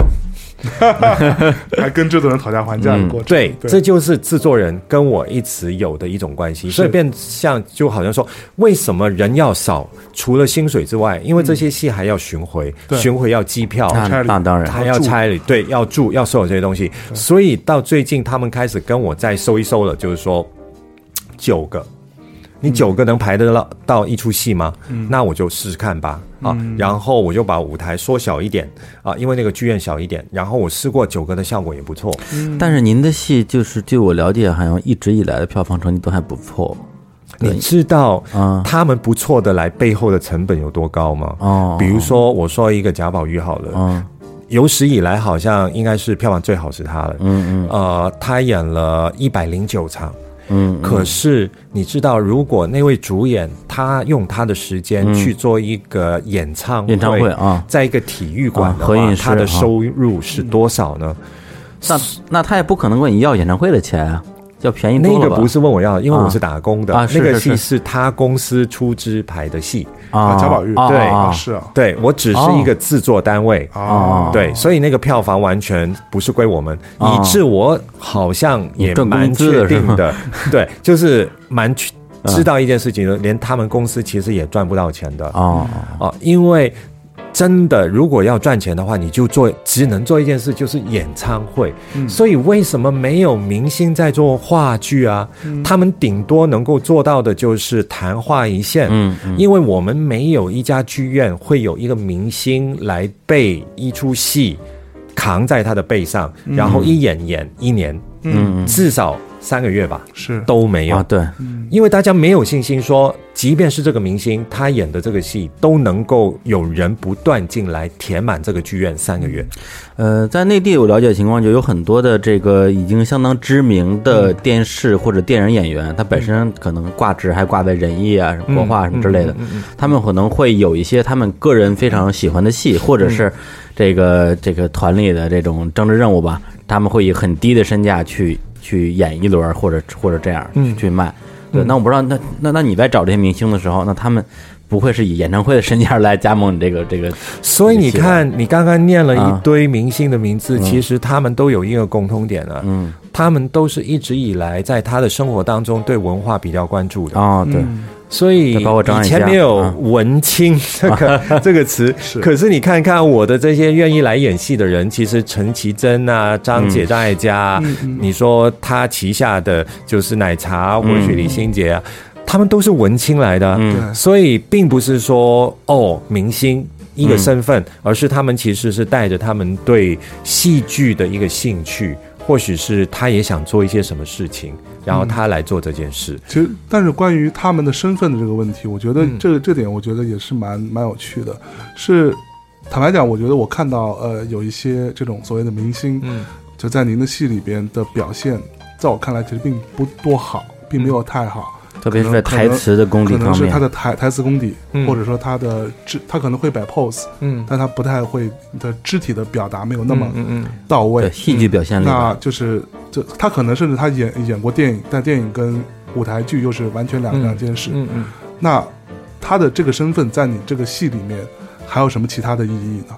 还跟制作人讨价还价的过程，对，这就是制作人跟我一直有的一种关系，所以变相就好像说，为什么人要少？除了薪水之外，因为这些戏还要巡回，对巡回要机票，那那当然，还要差旅，对，要住，要所有这些东西。所以到最近，他们开始跟我再收一收了，就是说九个，你九个能排得到到一出戏吗？那我就试试看吧。啊，然后我就把舞台缩小一点啊，因为那个剧院小一点，然后我试过九个的效果也不错。但是您的戏就是据我了解，好像一直以来的票房成绩都还不错。你知道啊他们不错的来背后的成本有多高吗？哦比如说我说一个贾宝玉好了，嗯有史以来好像应该是票房最好是他了。嗯嗯呃，他演了一百零九场。嗯，可是你知道，如果那位主演他用他的时间去做一个演唱会，嗯演唱会啊。在一个体育馆的话，他的啊。收入是多少呢？那那他也不可能问你要演唱会的钱啊，要便宜多了吧？那个不是问我要，因为啊。我是打工的，啊那个戏是他公司出资排的戏。啊，贾宝玉啊对啊是啊，对我只是一个制作单位。啊，对，所以那个票房完全不是归我们，哦以致我好像也蛮确定的，对，就是蛮确嗯。知道一件事情的，连他们公司其实也赚不到钱的。哦，哦，因为真的如果要赚钱的话，你就做只能做一件事，就是演唱会。嗯所以为什么没有明星在做话剧啊？嗯他们顶多能够做到的就是昙花一现。嗯嗯因为我们没有一家剧院会有一个明星来背一出戏，扛在他的背上，然后一演演一年，嗯至少三个月吧，是。都没有。啊，对，因为大家没有信心说，即便是这个明星他演的这个戏，都能够有人不断进来填满这个剧院三个月。呃，在内地我了解情况，就有很多的这个已经相当知名的电视或者电影演员，他本身可能挂职还挂在人艺啊、什么国画什么之类的，他们可能会有一些他们个人非常喜欢的戏，或者是这个这个团里的这种政治任务吧，他们会以很低的身价去去演一轮，或者或者这样嗯。去卖。对，那我不知道，那那那你在找这些明星的时候，那他们不会是以演唱会的身价来加盟你这个这个？所以你看，你刚刚念了啊。一堆明星的名字，其实他们都有一个共通点啊，嗯，他们都是一直以来在他的生活当中对文化比较关注的。哦，对，所以以前没有啊“文青”这个 这个词，可是你看看我的这些愿意来演戏的人，其实陈绮贞啊、张姐、张艾嘉，你说他旗下的就是奶茶或许李心洁啊，他们都是文青来的，嗯。所以并不是说哦明星。一个身份，而是他们其实是带着他们对戏剧的一个兴趣，或许是他也想做一些什么事情，然后他来做这件事。其实，但是关于他们的身份的这个问题，我觉得嗯这个、这点，我觉得也是蛮蛮有趣的。是坦白讲，我觉得我看到呃有一些这种所谓的明星，嗯就在您的戏里边的表现，在我看来其实并不多好，并没有太好。特别是在台词的功底方面可能是他，的台台词功底，嗯或者说他的肢，他可能会摆 pose，嗯但他不太会的肢体的表达没有那么到位。对戏剧表现力那，就是就他可能甚至他演演过电影，但电影跟舞台剧又是完全两、嗯两件事。嗯嗯那他的这个身份在你这个戏里面还有什么其他的意义呢？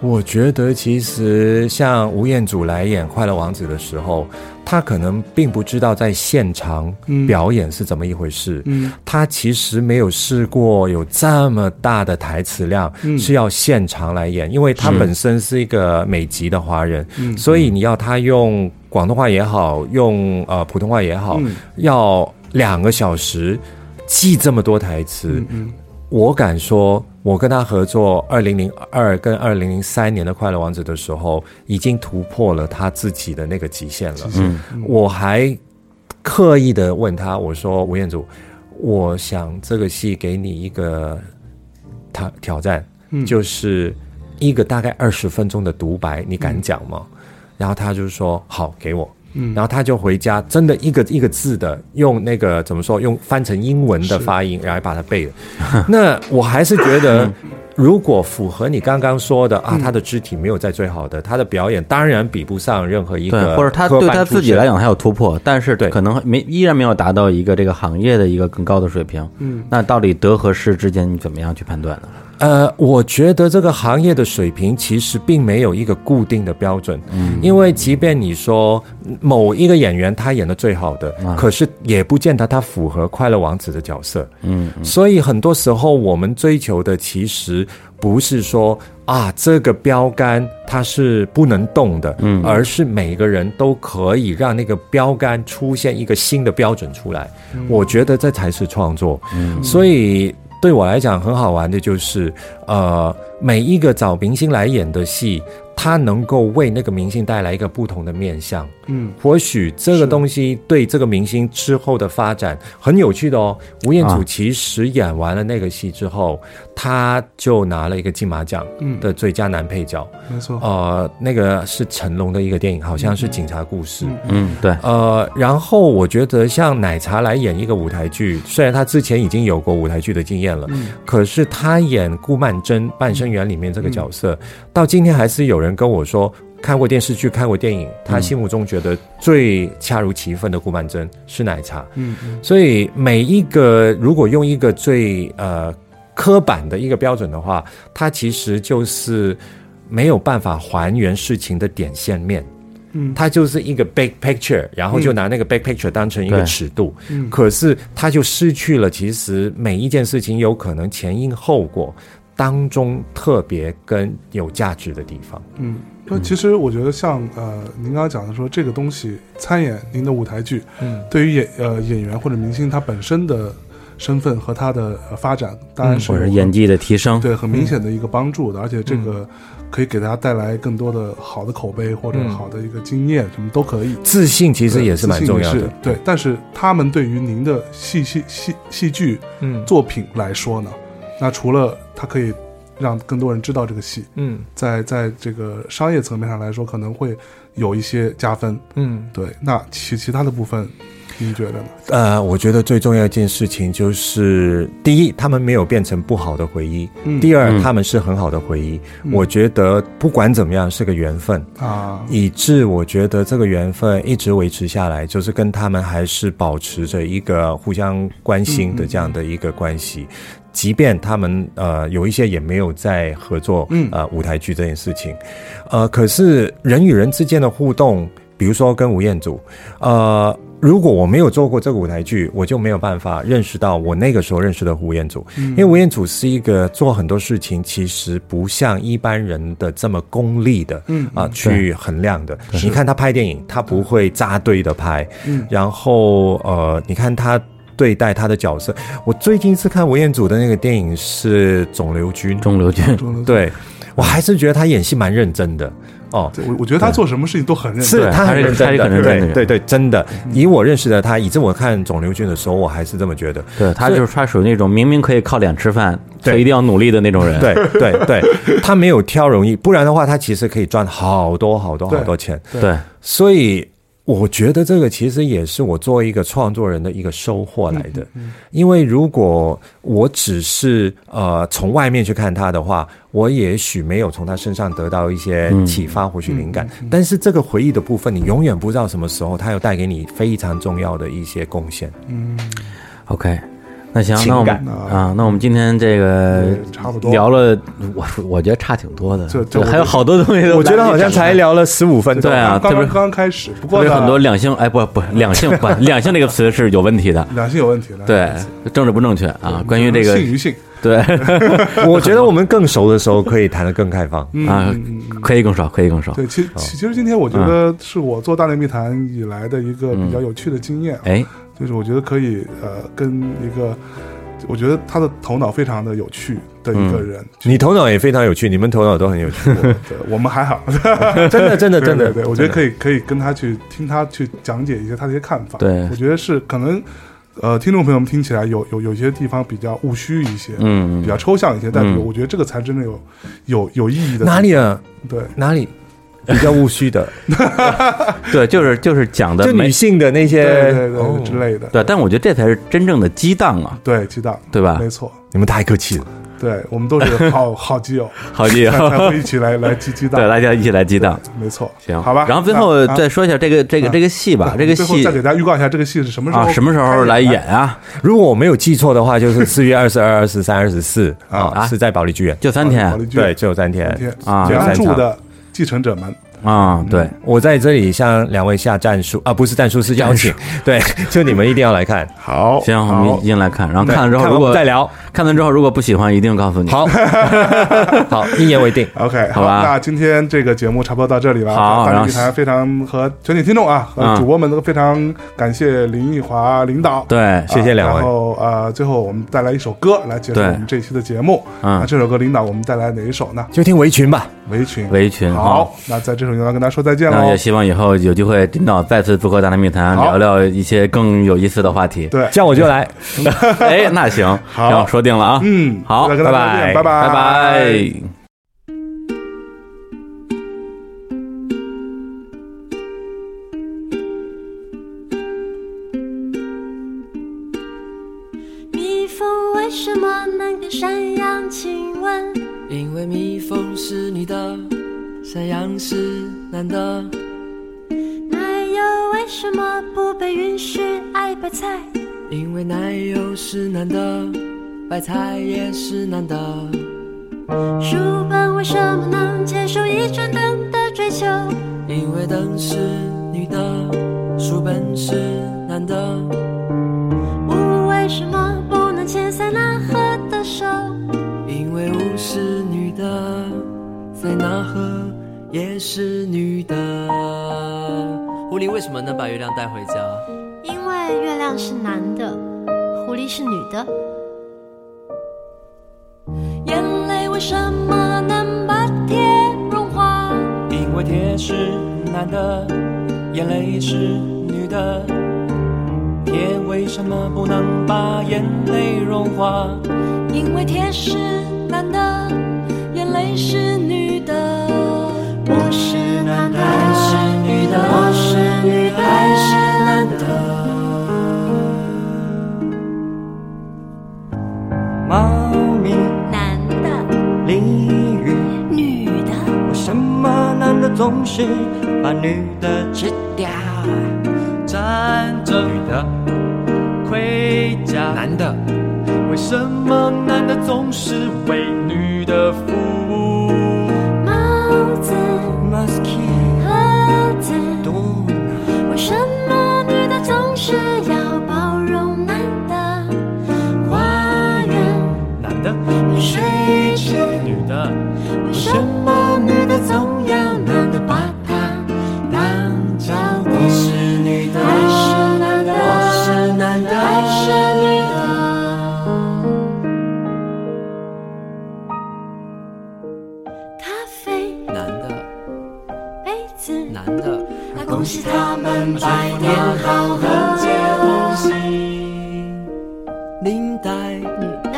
我觉得其实像吴彦祖来演《快乐王子》的时候，他可能并不知道在现场表演是怎么一回事。嗯，他其实没有试过有这么大的台词量是要现场来演，因为他本身是一个美籍的华人，所以你要他用广东话也好，用呃普通话也好，要两个小时记这么多台词。我敢说，我跟他合作二零零二跟二零零三年的《快乐王子》的时候，已经突破了他自己的那个极限了。嗯，我还刻意的问他，我说吴彦祖，我想这个戏给你一个挑挑战，就是一个大概二十分钟的独白，你敢讲吗？然后他就说好，给我。然后他就回家，真的一个一个字的用那个怎么说，用翻成英文的发音，然后把它背了。那我还是觉得，如果符合你刚刚说的啊，他的肢体没有在最好的，他的表演当然比不上任何一个，或者他对他自己来讲还有突破，但是可能没依然没有达到一个这个行业的一个更高的水平。嗯，那到底得和失之间你怎么样去判断呢？呃，我觉得这个行业的水平其实并没有一个固定的标准，嗯，因为即便你说某一个演员他演的最好的，可是也不见得他符合快乐王子的角色，嗯，所以很多时候我们追求的其实不是说啊这个标杆它是不能动的，嗯，而是每个人都可以让那个标杆出现一个新的标准出来，我觉得这才是创作，嗯，所以。对我来讲很好玩的就是，呃，每一个找明星来演的戏。他能够为那个明星带来一个不同的面相，嗯，或许这个东西对这个明星之后的发展很有趣的哦。吴彦祖其实演完了那个戏之后，他就拿了一个金马奖的最佳男配角，没错，呃，那个是成龙的一个电影，好像是警察故事，嗯，对，呃，然后我觉得像奶茶来演一个舞台剧，虽然他之前已经有过舞台剧的经验了，可是他演顾曼桢《半生缘》里面这个角色，到今天还是有人。跟我说看过电视剧，看过电影，他心目中觉得最恰如其分的顾曼桢是奶茶。嗯，所以每一个如果用一个最呃刻板的一个标准的话，它其实就是没有办法还原事情的点线面。嗯，它就是一个 big picture，然后就拿那个 big picture 当成一个尺度。嗯，可是它就失去了其实每一件事情有可能前因后果。当中特别跟有价值的地方，嗯，那其实我觉得像呃，您刚刚讲的说这个东西参演您的舞台剧，嗯，对于演呃演员或者明星他本身的身份和他的发展，当然是或者演技的提升，对，很明显的一个帮助的，而且这个可以给大家带来更多的好的口碑或者好的一个经验，什么都可以。自信其实也是蛮重要的，对。但是他们对于您的戏戏戏戏剧作品来说呢？那除了它可以让更多人知道这个戏，嗯，在在这个商业层面上来说，可能会有一些加分，嗯，对。那其其他的部分，您觉得呢？呃，我觉得最重要一件事情就是，第一，他们没有变成不好的回忆；第二，他们是很好的回忆。我觉得不管怎么样，是个缘分。啊，以致我觉得这个缘分一直维持下来，就是跟他们还是保持着一个互相关心的这样的一个关系。即便他们呃有一些也没有在合作，嗯，呃舞台剧这件事情，呃，可是人与人之间的互动，比如说跟吴彦祖，呃，如果我没有做过这个舞台剧，我就没有办法认识到我那个时候认识的吴彦祖，因为吴彦祖是一个做很多事情其实不像一般人的这么功利的，嗯啊去衡量的。你看他拍电影，他不会扎堆的拍，嗯，然后呃，你看他。对待他的角色，我最近一次看吴彦祖的那个电影是《肿瘤君》，肿瘤君，对我还是觉得他演戏蛮认真的哦。我我觉得他做什么事情都很认真，是他很认真的，对对对，真的。以我认识的他，以致我看《肿瘤君》的时候，我还是这么觉得。对他就是他属于那种明明可以靠脸吃饭，他一定要努力的那种人。对对对，他没有挑容易，不然的话，他其实可以赚好多好多好多钱。对，所以。我觉得这个其实也是我作为一个创作人的一个收获来的，因为如果我只是呃从外面去看他的话，我也许没有从他身上得到一些启发或许灵感，但是这个回忆的部分，你永远不知道什么时候他又带给你非常重要的一些贡献。嗯，OK。那行，那我们啊，那我们今天这个差不多聊了，我我觉得差挺多的，这这还有好多东西都我觉得好像才聊了十五分钟。对啊特别刚刚刚开始，不过有很多两性，哎，不不，两性不，两性这个词是有问题的，两性有问题的。对，政治不正确啊。关于这个性，与性，对 我觉得我们更熟的时候可以谈的更开放。嗯啊可以更少，可以更少。对，其其其实今天我觉得是我做大内密谈以来的一个比较有趣的经验啊，哎，就是我觉得可以呃跟一个，我觉得他的头脑非常的有趣的一个人，你头脑也非常有趣，你们头脑都很有趣，对我们还好，真的真的真的。对我觉得可以。可以跟他去听他去讲解一些他的一些看法。对。我觉得是可能，呃，听众朋友们听起来有有有些地方比较务虚一些，嗯比较抽象一些，但是嗯。我觉得这个才真的有有有意义的哪里啊？对，哪里比较务虚的？对，就是就是讲的就女性的那些对对哦。之类的，对，但我觉得这才是真正的激荡啊，对激荡，对吧？没错，你们太客气了。对我们都是好好基友，好基友。才会一起来来激激荡。对，，大家一起来激荡，没错，行，好吧。然后最后再说一下这个这个啊这个戏吧，这个戏再给大家预告一下这个戏是什么时候啊，什么时候来演啊？如果我没有记错的话，就是四月二十二、二十三、二十四啊啊，是在保利剧院。就三天。保利剧对，只有三天。天。啊梁三场继承者们，啊，对，我在这里向两位下战术啊，不是战术，是邀请。对，就你们一定要来看。好行，我们一定来看，然后看了之后，如果再聊。看完之后如果不喜欢，一定告诉你。好，好，一言为定。OK，好吧那今天这个节目差不多到这里了。好然后非常和全体听众啊，和嗯主播们都非常感谢林奕华领导。对，谢谢两位然后呃，最后我们带来一首歌来结束对我们这一期的节目。嗯那这首歌领导我们带来哪一首呢？就听围裙吧。围裙。围裙好，那在这首地方跟大家说再见了那也。希望以后有机会领导再次做客大内密谈，聊聊一些更有意思的话题。对，这样我就来。哎，那行，好行说定了啊。嗯，好再跟大家再见拜拜拜拜。蜜蜂为什么能跟山羊亲吻？因为蜜蜂是你的，山羊是男的。奶油为什么不被允许爱白菜？因为奶油是男的，白菜也是男的。书本为什么能接受一盏灯的追求？因为灯是女的，书本是男的。雾为什么不能牵塞纳河的手？因为雾是女的，塞纳河也是女的。狐狸为什么能把月亮带回家？因为月亮是男的，狐狸是女的。眼泪为什么能把铁融化？因为铁是男的，眼泪是女的。铁为什么不能把眼泪融化？因为铁是男的，眼泪是女的。我是男的还是女的？我是女的还是男的？猫咪、男的，鲤鱼，女的，为什么男的总是把女的吃掉？站着女的，盔甲男的，为什么男的总是为女的服务？年好合结恭喜。领带、女的，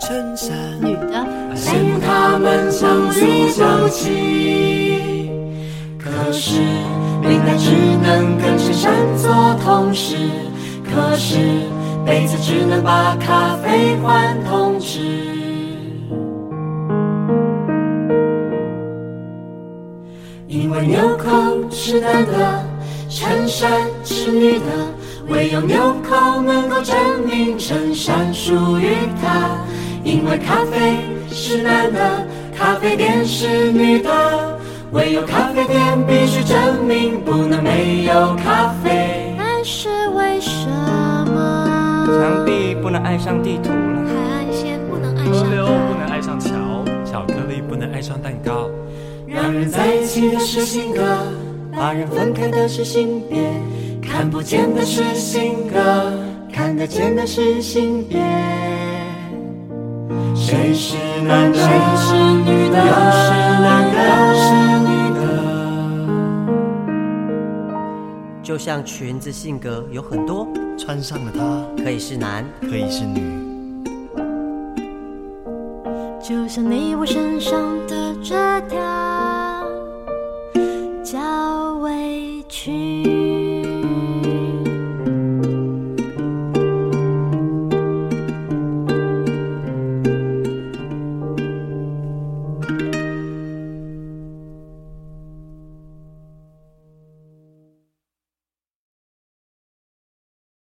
衬衫，女的，羡慕他们相处相契？可是领带只能跟衬衫做同事，可是杯子只能把咖啡换同志。因为纽扣是男的，衬衫是女的，唯有纽扣能够证明衬衫属于他。因为咖啡是男的，咖啡店是女的，唯有咖啡店必须证明不能没有咖啡。但是为什么？墙壁不能爱上地图了，海岸线不能爱上河流不能，爱上桥，巧克力不能爱上蛋糕。让人在一起的是性格，把人分开的是性别，看不见的是性格，看得见的是性别。谁是男的？谁是女的？又是男的？又是女的？就像裙子性格有很多，穿上了它，可以是男，可以是女。就像你我身上的这条。去。